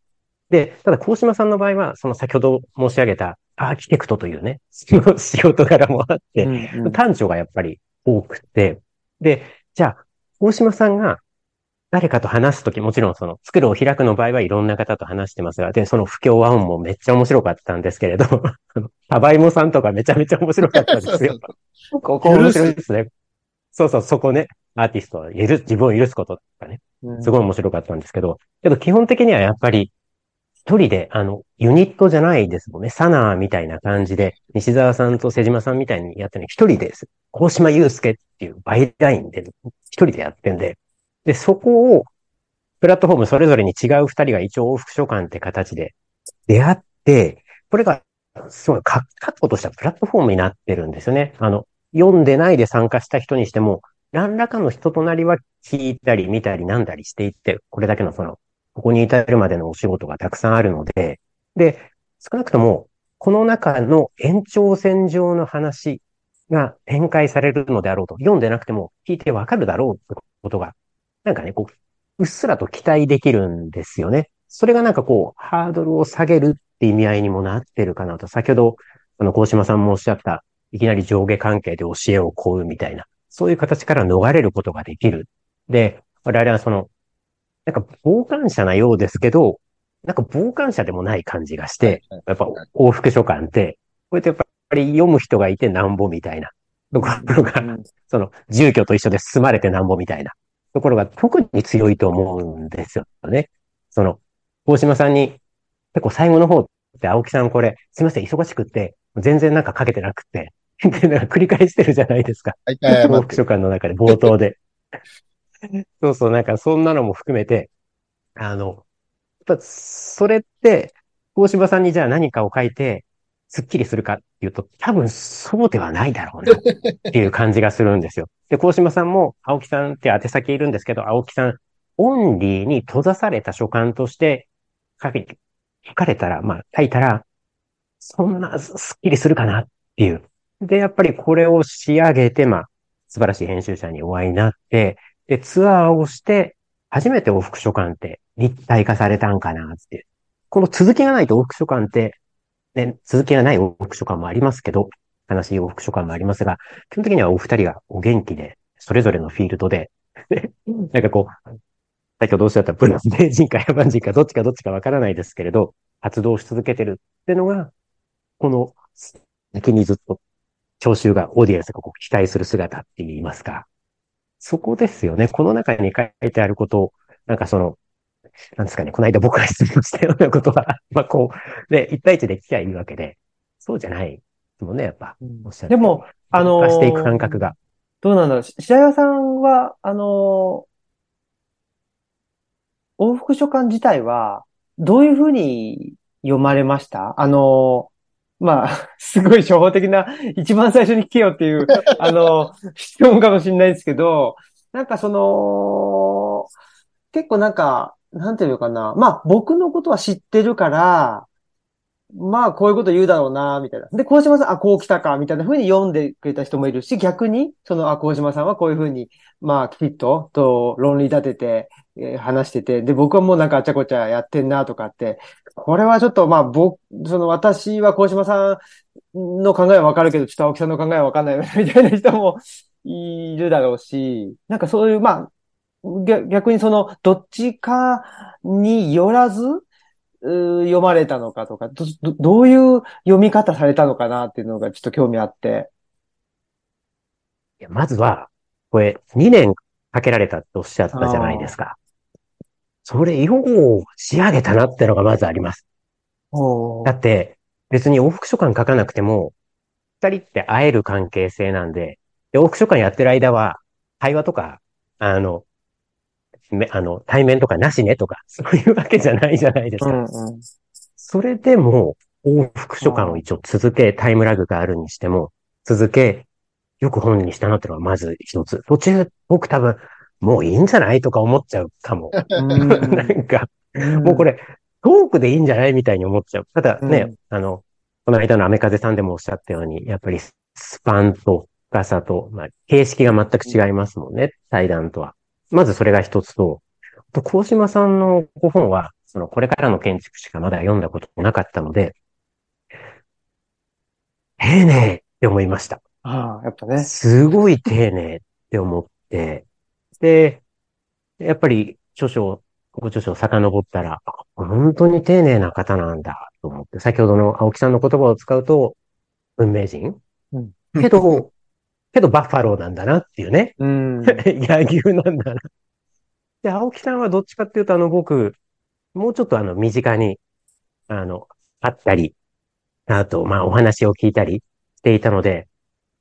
で、ただ、高島さんの場合は、その先ほど申し上げたアーキテクトというね、仕事柄もあって、うんうん短所がやっぱり多くて、で、じゃあ、大島さんが誰かと話すとき、もちろんその、作るを開くの場合はいろんな方と話してますが、で、その不協和音もめっちゃ面白かったんですけれど、あのタバイモさんとかめちゃめちゃ面白かったですよ。ここ面白いですね。そうそう、そこね、アーティストを許す、自分を許すこととかね、うんすごい面白かったんですけど、けど基本的にはやっぱり、一人で、あの、ユニットじゃないですもんね。サナーみたいな感じで、西澤さんと瀬島さんみたいにやってるの一人です。大島祐介っていうバイラインで一人でやってんで、で、そこを、プラットフォームそれぞれに違う二人が一応往復書簡って形で出会って、これが、すごい、か、確固としたプラットフォームになってるんですよね。あの、読んでないで参加した人にしても、何らかの人となりは聞いたり見たりなんだりしていって、これだけのその、ここに至るまでのお仕事がたくさんあるので、で、少なくとも、この中の延長線上の話が展開されるのであろうと、読んでなくても聞いてわかるだろうってことが、なんかね、こう、うっすらと期待できるんですよね。それがなんかこう、ハードルを下げるって意味合いにもなってるかなと、先ほど、あの、高島さんもおっしゃった、いきなり上下関係で教えを請うみたいな、そういう形から逃れることができる。で、我々はその、なんか傍観者なようですけど、なんか傍観者でもない感じがして、やっぱ往復書簡って、こうやってやっぱり読む人がいてなんぼみたいな。ところが、その住居と一緒で住まれてなんぼみたいなところが特に強いと思うんですよね。その、大島さんに、結構最後の方って青木さんこれ、すいません、忙しくって、全然なんかかけてなくって、繰り返してるじゃないですか。大体謝往復って書簡の中で冒頭で。そうそう、なんかそんなのも含めて、あの、やっぱそれって、大島さんにじゃあ何かを書いて、スッキリするかっていうと、多分そうではないだろうなっていう感じがするんですよ。で、高島さんも、青木さんって宛先いるんですけど、青木さん、オンリーに閉ざされた書簡として書き書かれたら、まあ書いたら、そんなスッキリするかなっていう。で、やっぱりこれを仕上げて、まあ、素晴らしい編集者にお会いになって、で、ツアーをして、初めて往復書簡って立体化されたんかなって。この続きがないと往復書簡って、ね、続きがない往復書簡もありますけど、悲しい往復書簡もありますが、基本的にはお二人がお元気で、それぞれのフィールドで、で なんかこう、先ほどおっしゃったプラス名人か野蛮人かどっちかどっちかわからないですけれど、活動し続けてるってのが、この先にずっと聴衆が、オーディエンスがこう期待する姿って言いますか。そこですよね。この中に書いてあることを、なんかその、なんですかね、この間僕が質問したようなことは、まあこう、ね、一対一で聞きゃいいわけで、そうじゃないもんね、やっぱ。おっしゃるでも、あのー化していく感覚が。どうなんだろう。し白岩さんは、あのー往復書簡自体は、どういうふうに読まれました？あのーまあ、すごい初歩的な、一番最初に聞けよっていう、あのー質問かもしれないですけど、なんかその、結構なんか、なんていうかな。まあ、僕のことは知ってるから、まあ、こういうこと言うだろうな、みたいな。で、小島さん、あ、こう来たか、みたいな風に読んでくれた人もいるし、逆に、その、あ、小島さんはこういう風に、まあ、きちっと、と、論理立てて、えー話してて、で、僕はもうなんかあちゃこちゃやってんな、とかって、これはちょっと、まあ、僕、その、私は小島さんの考えはわかるけど、ちょっと青木さんの考えはわかんない、みたいな人もいるだろうし、なんかそういう、まあ、逆逆にその、どっちかによらず、読まれたのかとか、ど、どどういう読み方されたのかなっていうのがちょっと興味あって。いやまずは、これ、2年かけられたっておっしゃったじゃないですか。それ、よう仕上げたなってのがまずあります。おだって、別に往復書簡書かなくても、二人って会える関係性なんで、で往復書簡やってる間は、会話とか、あの、めあの、対面とかなしねとか、そういうわけじゃないじゃないですか。うんうん。それでも、往復書簡を一応続け、タイムラグがあるにしても、続け、よく本にしたなっていうのがまず一つ。途中、僕多分、もういいんじゃないとか思っちゃうかも。なんか、もうこれ、トークでいいんじゃないみたいに思っちゃう。ただね、うんあの、この間のアメカゼさんでもおっしゃったように、やっぱりスパンと深さと、まあ、形式が全く違いますもんね、対談とは。まずそれが一つと、あと、高島さんのご本は、その、これからの建築しかまだ読んだことなかったので、丁寧って思いました。ああ、やっぱね。すごい丁寧って思って、で、やっぱり著書、ご著書を遡ったら、あ本当に丁寧な方なんだと思って、先ほどの青木さんの言葉を使うと、運命人うんけど、けどバッファローなんだなっていうね。うん。野牛なんだな。で、青木さんはどっちかっていうと、あの、僕、もうちょっとあの、身近に、あの、あったり、あと、まあ、お話を聞いたりしていたので、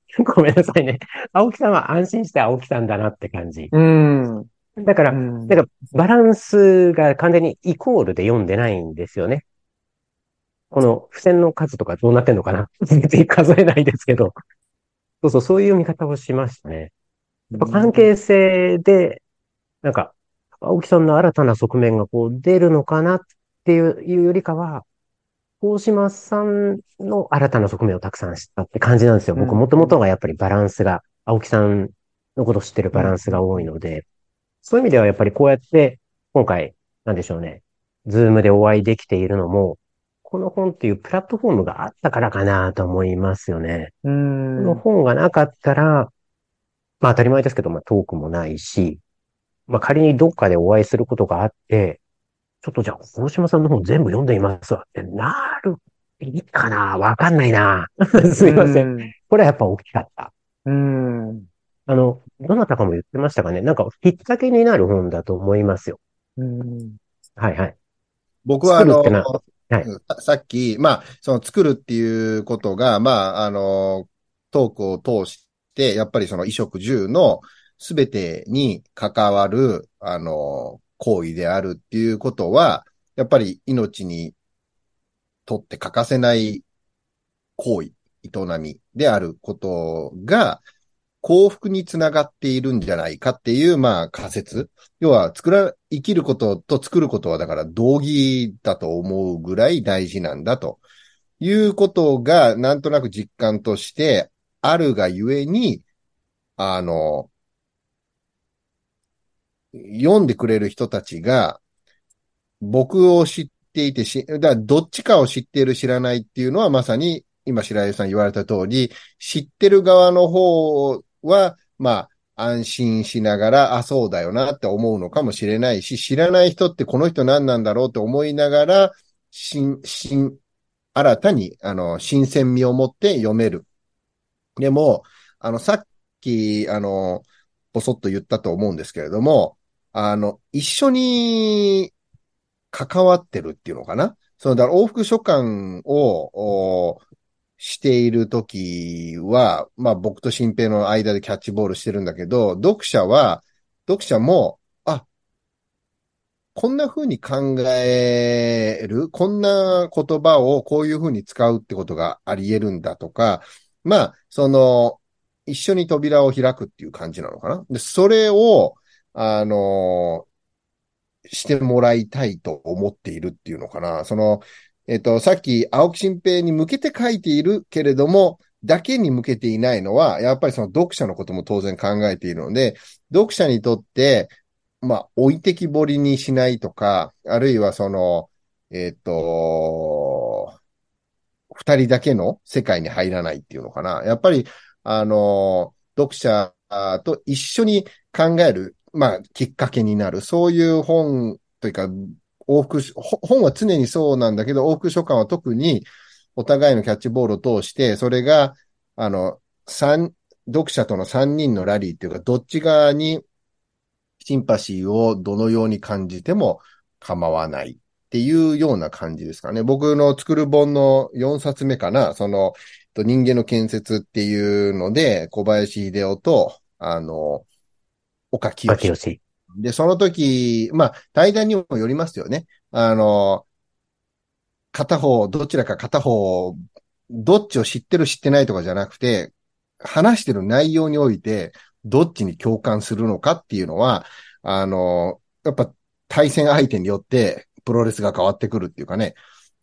ごめんなさいね。青木さんは安心して青木さんだなって感じ。うん。だから、うんだから、バランスが完全にイコールで読んでないんですよね。この付箋の数とかどうなってんのかな 別に数えないですけど。そうそう、そういう読み方をしましたね。やっぱ関係性で、なんか、青木さんの新たな側面がこう出るのかなっていうよりかは、大島さんの新たな側面をたくさん知ったって感じなんですよ。僕うんもともとがやっぱりバランスが、青木さんのこと知ってるバランスが多いので、そういう意味ではやっぱりこうやって、今回、なんでしょうね、ズームでお会いできているのも、この本っていうプラットフォームがあったからかなと思いますよね。うこのん。本がなかったら、まあ当たり前ですけど、まあトークもないし、まあ仮にどっかでお会いすることがあって、ちょっとじゃあ、大島さんの本全部読んでみますわってなる、いいかなわかんないな すいません。ん。これはやっぱ大きかった。うん。あの、どなたかも言ってましたかねなんかきっかけになる本だと思いますよ。うん。はいはい。僕はあの、作るってなはいさっき、まあ、その作るっていうことが、まあ、あの、トークを通して、やっぱりその衣食住のすべてに関わる、あの、行為であるっていうことは、やっぱり命にとって欠かせない行為、営みであることが、幸福につながっているんじゃないかっていう、まあ仮説。要は、作ら、生きることと作ることはだから同義だと思うぐらい大事なんだということが、なんとなく実感としてあるがゆえに、あの、読んでくれる人たちが、僕を知っていてし、だどっちかを知っている知らないっていうのはまさに今白井さん言われた通り、知ってる側の方は、まあ、安心しながら、あ、そうだよなって思うのかもしれないし、知らない人ってこの人何なんだろうって思いながら、新、新、新たに、あの、新鮮味を持って読める。でも、あの、さっき、あの、ぼそっと言ったと思うんですけれども、あの、一緒に関わってるっていうのかな？その、だから往復書簡を、しているときは、まあ僕と新平の間でキャッチボールしてるんだけど、読者は、読者も、あ、こんな風に考える、こんな言葉をこういう風に使うってことがあり得るんだとか、まあ、その、一緒に扉を開くっていう感じなのかな。で、それを、あの、してもらいたいと思っているっていうのかな。その、えっと、さっき青木新平に向けて書いているけれども、だけに向けていないのは、やっぱりその読者のことも当然考えているので、読者にとって、まあ、置いてきぼりにしないとか、あるいはその、えっと、二人だけの世界に入らないっていうのかな。やっぱり、あの、読者と一緒に考える、まあ、きっかけになる、そういう本というか、往復、本は常にそうなんだけど、往復書簡は特にお互いのキャッチボールを通して、それが、あの、三、読者との三人のラリーっていうか、どっち側にシンパシーをどのように感じても構わないっていうような感じですかね。僕の作る本の4冊目かな、その、人間の建設っていうので、小林秀夫と、あの、岡清。で、その時、まあ、対談にもよりますよね。あの、片方、どちらか片方、どっちを知ってる知ってないとかじゃなくて、話してる内容において、どっちに共感するのかっていうのは、あの、やっぱ対戦相手によってプロレスが変わってくるっていうかね。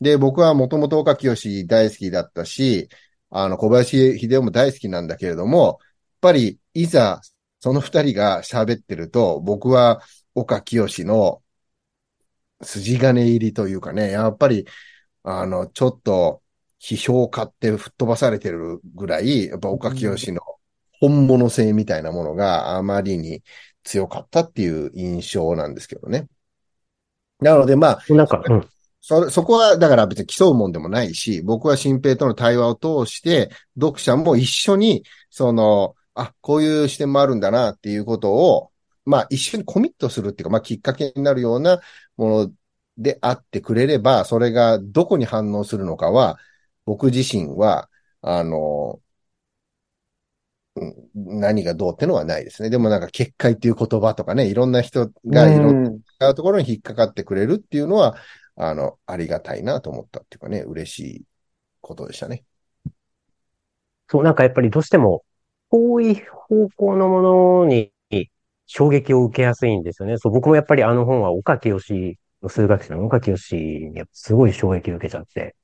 で、僕はもともと岡清大好きだったし、あの、小林秀夫も大好きなんだけれども、やっぱり、いざその二人が喋ってると、僕は岡清の筋金入りというかね、やっぱり、あの、ちょっと、批評家って吹っ飛ばされてるぐらい、やっぱ岡清の本物性みたいなものがあまりに強かったっていう印象なんですけどね。なのでまあ、なんか、うん、そ、そこは、だから別に競うもんでもないし、僕は新平との対話を通して、読者も一緒に、その、あ、こういう視点もあるんだなっていうことを、まあ一緒にコミットするっていうか、まあきっかけになるようなものであってくれれば、それがどこに反応するのかは、僕自身は、あの、何がどうってのはないですね。でもなんか結界っていう言葉とかね、いろんな人がいろんなところに引っかかってくれるっていうのは、あの、ありがたいなと思ったっていうかね、嬉しいことでしたね。そう、なんかやっぱりどうしても遠い方向のものに衝撃を受けやすいんですよね。そう、僕もやっぱりあの本は岡清の数学者の岡清にすごい衝撃を受けちゃって、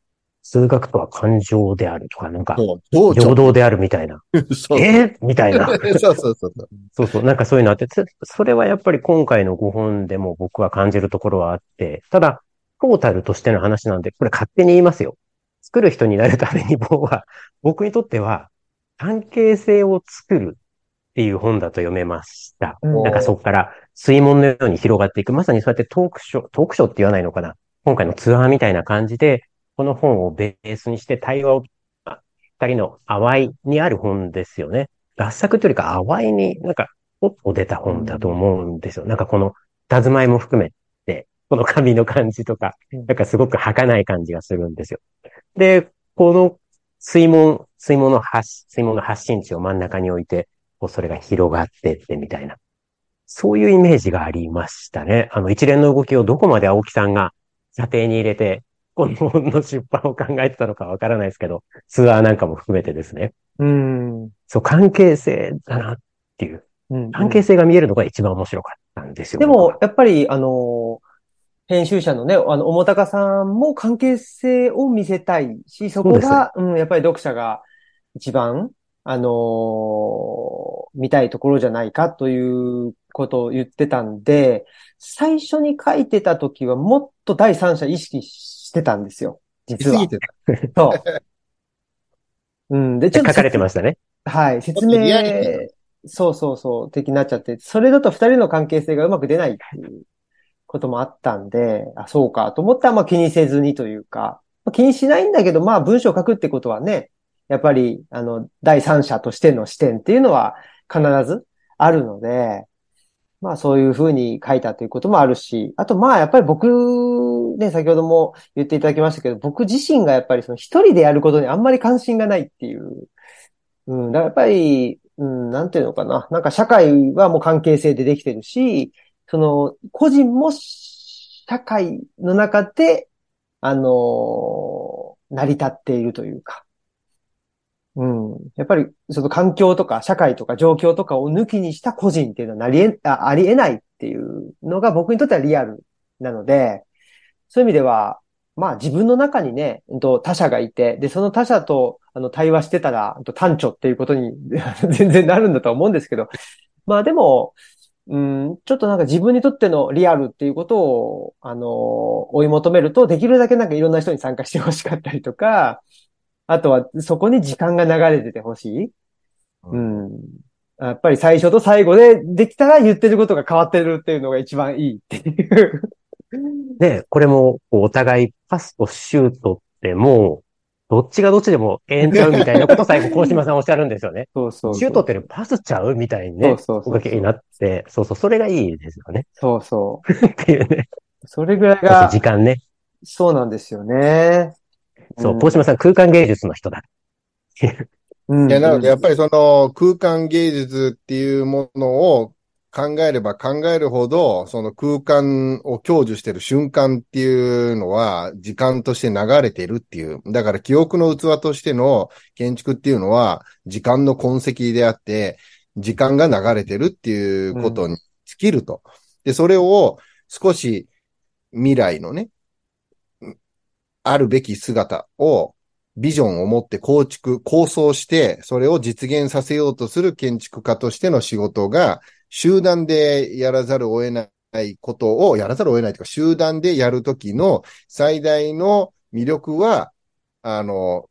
数学とは感情であるとか、なんか、平等であるみたいな。そうえ？みたいな。そうそうそう。そうそう。なんかそういうのあって、それはやっぱり今回の5本でも僕は感じるところはあって、ただ、トータルとしての話なんで、これ勝手に言いますよ。作る人になるために僕は、僕にとっては、関係性を作るっていう本だと読めました。なんかそこから水門のように広がっていく。まさにそうやってトークショー、トークショーって言わないのかな今回のツアーみたいな感じで、この本をベースにして対話を、二人の淡いにある本ですよね。合作というか淡いになんか、ポッと出た本だと思うんですよ。なんかこの、たずまいも含めて、この紙の感じとか、なんかすごく儚い感じがするんですよ。で、この水門、水門の発、水門の発信地を真ん中に置いて、こうそれが広がってってみたいな。そういうイメージがありましたね。あの一連の動きをどこまで青木さんが査定に入れて、この本の出版を考えてたのかわからないですけど、ツアーなんかも含めてですね。うん。そう、関係性だなっていう。うん、関係性が見えるのが一番面白かったんですよ。でも、やっぱり、あの編集者のね、あの、おもたかさんも関係性を見せたいし、そこが、ううん、やっぱり読者が一番、あのー、見たいところじゃないかということを言ってたんで、最初に書いてた時はもっと第三者意識してたんですよ。実は。そう。うん。で、ちょっと。書かれてましたね。はい。説明、そうそうそう、的になっちゃって、それだと二人の関係性がうまく出ないっていうこともあったんで、あ、そうかと思ったら、まあ気にせずにというか、気にしないんだけど、まあ文章を書くってことはね、やっぱり、あの、第三者としての視点っていうのは必ずあるので、まあそういうふうに書いたということもあるし、あとまあやっぱり僕ね、先ほども言っていただきましたけど、僕自身がやっぱりその一人でやることにあんまり関心がないっていう。うん、だからやっぱり、うん、なんていうのかな。なんか社会はもう関係性でできてるし、その、個人も社会の中で、あの成り立っているというか。うん。やっぱり、その環境とか社会とか状況とかを抜きにした個人っていうのはなりえ、あありえないっていうのが僕にとってはリアルなので、そういう意味では、まあ自分の中にね、他者がいて、で、その他者とあの対話してたら、単調っていうことに 全然なるんだと思うんですけど、まあでも、うん、ちょっとなんか自分にとってのリアルっていうことを、あの、追い求めると、できるだけなんかいろんな人に参加してほしかったりとか、あとはそこに時間が流れててほしい。うん。やっぱり最初と最後でできたら言ってることが変わってるっていうのが一番いいっていう。で、これも、お互いパスとシュートってもう、どっちがどっちでもええんちゃうみたいなことを最後、高島さんおっしゃるんですよね。そうそうシュートってねパスちゃうみたいにね、そうそうそうおかけになって、そうそう、それがいいですよね。そうそう。っていうね。それぐらいが時、間ね。そうなんですよね。そう、ん高島さん空間芸術の人だ。うん。いや、なので、やっぱり、りその空間芸術っていうものを考えれば考えるほど、その空間を享受してる瞬間っていうのは、時間として流れてるっていう。だから記憶の器としての建築っていうのは、時間の痕跡であって、時間が流れてるっていうことに尽きると。で、それを少し未来のね、あるべき姿をビジョンを持って構築、構想して、それを実現させようとする建築家としての仕事が、集団でやらざるを得ないことを、やらざるを得ないというか、集団でやるときの最大の魅力は、あの、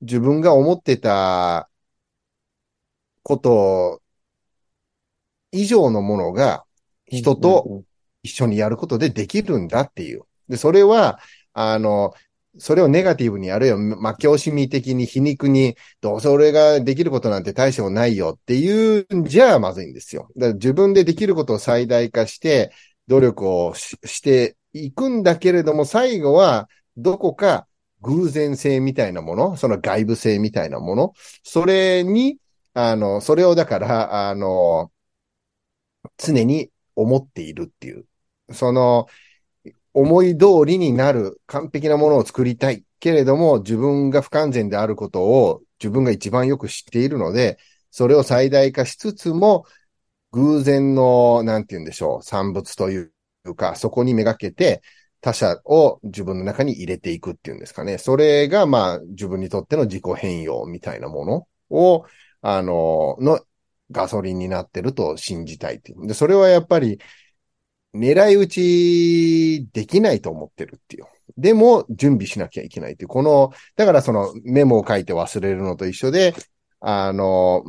自分が思ってたこと以上のものが人と一緒にやることでできるんだっていう。で、それは、あの、それをネガティブに、あるいは負け惜しみ的に皮肉に、どうせ俺ができることなんて大してもないよっていうんじゃまずいんですよ。だから自分でできることを最大化して、努力をしていくんだけれども、最後はどこか偶然性みたいなもの、その外部性みたいなもの、それに、あの、それをだから、あの、常に思っているっていう。その、思い通りになる完璧なものを作りたい。けれども、自分が不完全であることを自分が一番よく知っているので、それを最大化しつつも、偶然の、なんて言うんでしょう、産物というか、そこにめがけて、他者を自分の中に入れていくっていうんですかね。それが、まあ、自分にとっての自己変容みたいなものを、あの、のガソリンになってると信じたいっていう。で、それはやっぱり、狙い撃ちできないと思ってるっていう。でも、準備しなきゃいけないっていう。この、だからそのメモを書いて忘れるのと一緒で、あの、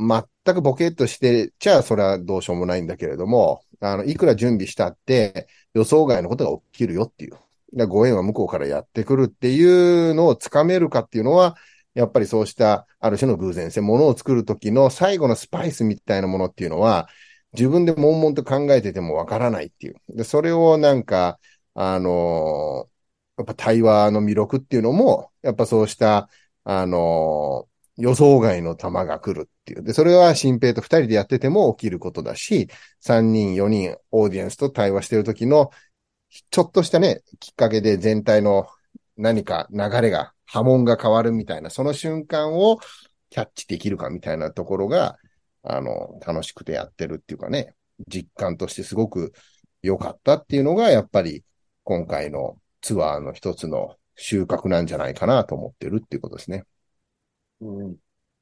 全くボケっとしてちゃ、それはどうしようもないんだけれども、あの、いくら準備したって、予想外のことが起きるよっていう。だご縁は向こうからやってくるっていうのをつかめるかっていうのは、やっぱりそうしたある種の偶然性、ものを作るときの最後のスパイスみたいなものっていうのは、自分で悶々と考えててもわからないっていう。で、それをなんか、あのやっぱ対話の魅力っていうのも、やっぱそうした、あの予想外の球が来るっていう。で、それは新平と二人でやってても起きることだし、三人、四人、オーディエンスと対話してる時の、ちょっとしたね、きっかけで全体の何か流れが、波紋が変わるみたいな、その瞬間をキャッチできるかみたいなところが、あの、楽しくてやってるっていうかね、実感としてすごく良かったっていうのが、やっぱり今回のツアーの一つの収穫なんじゃないかなと思ってるっていうことですね。うん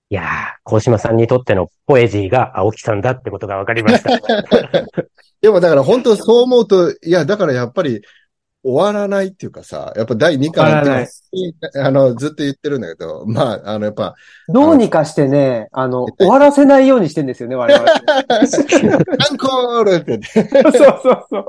いやー、高島さんにとってのポエジーが青木さんだってことが分かりました。でもだから本当そう思うと、いや、だからやっぱり終わらないっていうかさ、やっぱ第2巻ってあの、ずっと言ってるんだけど、まあ、あの、やっぱ、どうにかしてね、あの、終わらせないようにしてんですよね、我々。アンコールって言って。そうそうそう。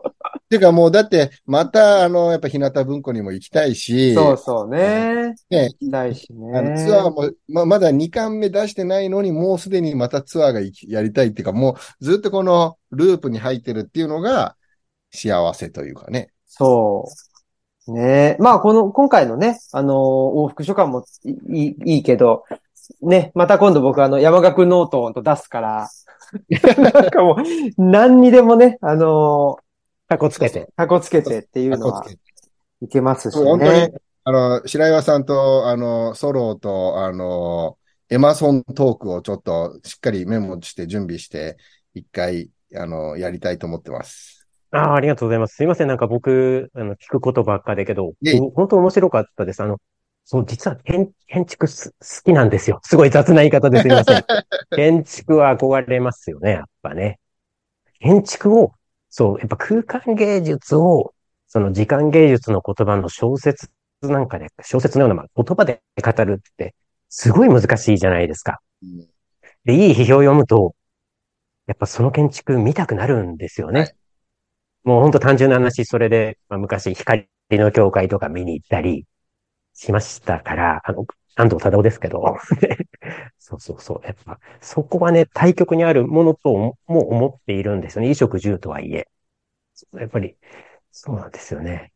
ていうかもうだって、またあの、やっぱ日向文庫にも行きたいし、そうそうね。ね、行きたいしね。あのツアーも、ま、まだ2巻目出してないのに、もうすでにまたツアーがやりたいっていうか、もうずっとこのループに入ってるっていうのが幸せというかね。そう。ねまあ、この、今回のね、あのー往復書簡もいいいいけど、ね、また今度僕あの、山岳ノートと出すから、なんかもう、何にでもね、あのタコつけて。ー、タコつけてっていうのはいけますしそう本当にね。、あの、白岩さんと、あの、ソロと、あの、エマソントークをちょっとしっかりメモして準備して、一回、あの、やりたいと思ってます。ああ、ありがとうございます。すいません。なんか僕、あの、聞くことばっかだけど、いえいえ本当面白かったです。あの、そう、実は建建築す好きなんですよ。すごい雑な言い方ですいません。建築は憧れますよね、やっぱね。建築を、そう、やっぱ空間芸術を、その時間芸術の言葉の小説なんかで、小説のようなまあ言葉で語るって、すごい難しいじゃないですか。うんで、いい批評を読むと、やっぱその建築見たくなるんですよね。はいもうほんと単純な話、それで、まあ、昔光の教会とか見に行ったりしましたから、あの、安藤忠夫ですけど、そうそうそう。やっぱ、そこはね、対極にあるものとも思っているんですよね。衣食住とはいえ。やっぱり、そうなんですよね。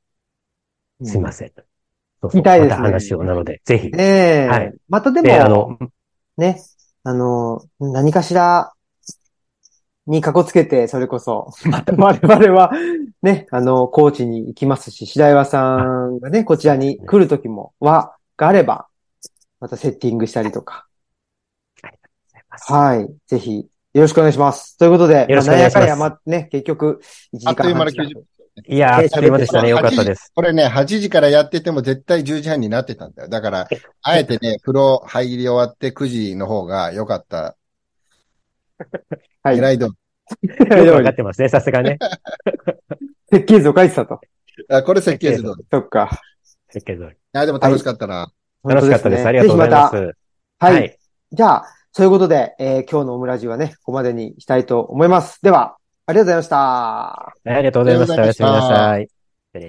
すいません。そうそう聞きたいですねまた話を、なので、ぜひ。ねえ。はいまたでで、あも、の、ね、あの、何かしらにかこつけて、それこそ、また我々は、ね、あの、高知に行きますし、白岩さんがね、こちらに来る時も、は、があれば、またセッティングしたりとか、はい、ぜひ、よろしくお願いします。ということで、よろしくお願いしますまあなんやかんやま、ね、結局、1時間あっという間の半近く90分。いやー、あっという間でしたね。よかったです。これね、8時からやってても絶対10時半になってたんだよ。だから、あえてね、風呂入り終わって9時の方が良かった。はい。偉いど。よくわかってますね、さすがね。設計図を書いてたと。あ、これ設計図どうそっか。設計通り。あ、でも楽しかったな。楽しかったです。ありがとうございます。またはい。じゃあ、そういうことで、えー今日のオムラジはね、ここまでにしたいと思います。では、ありがとうございました。ありがとうございました。おやすみなさい。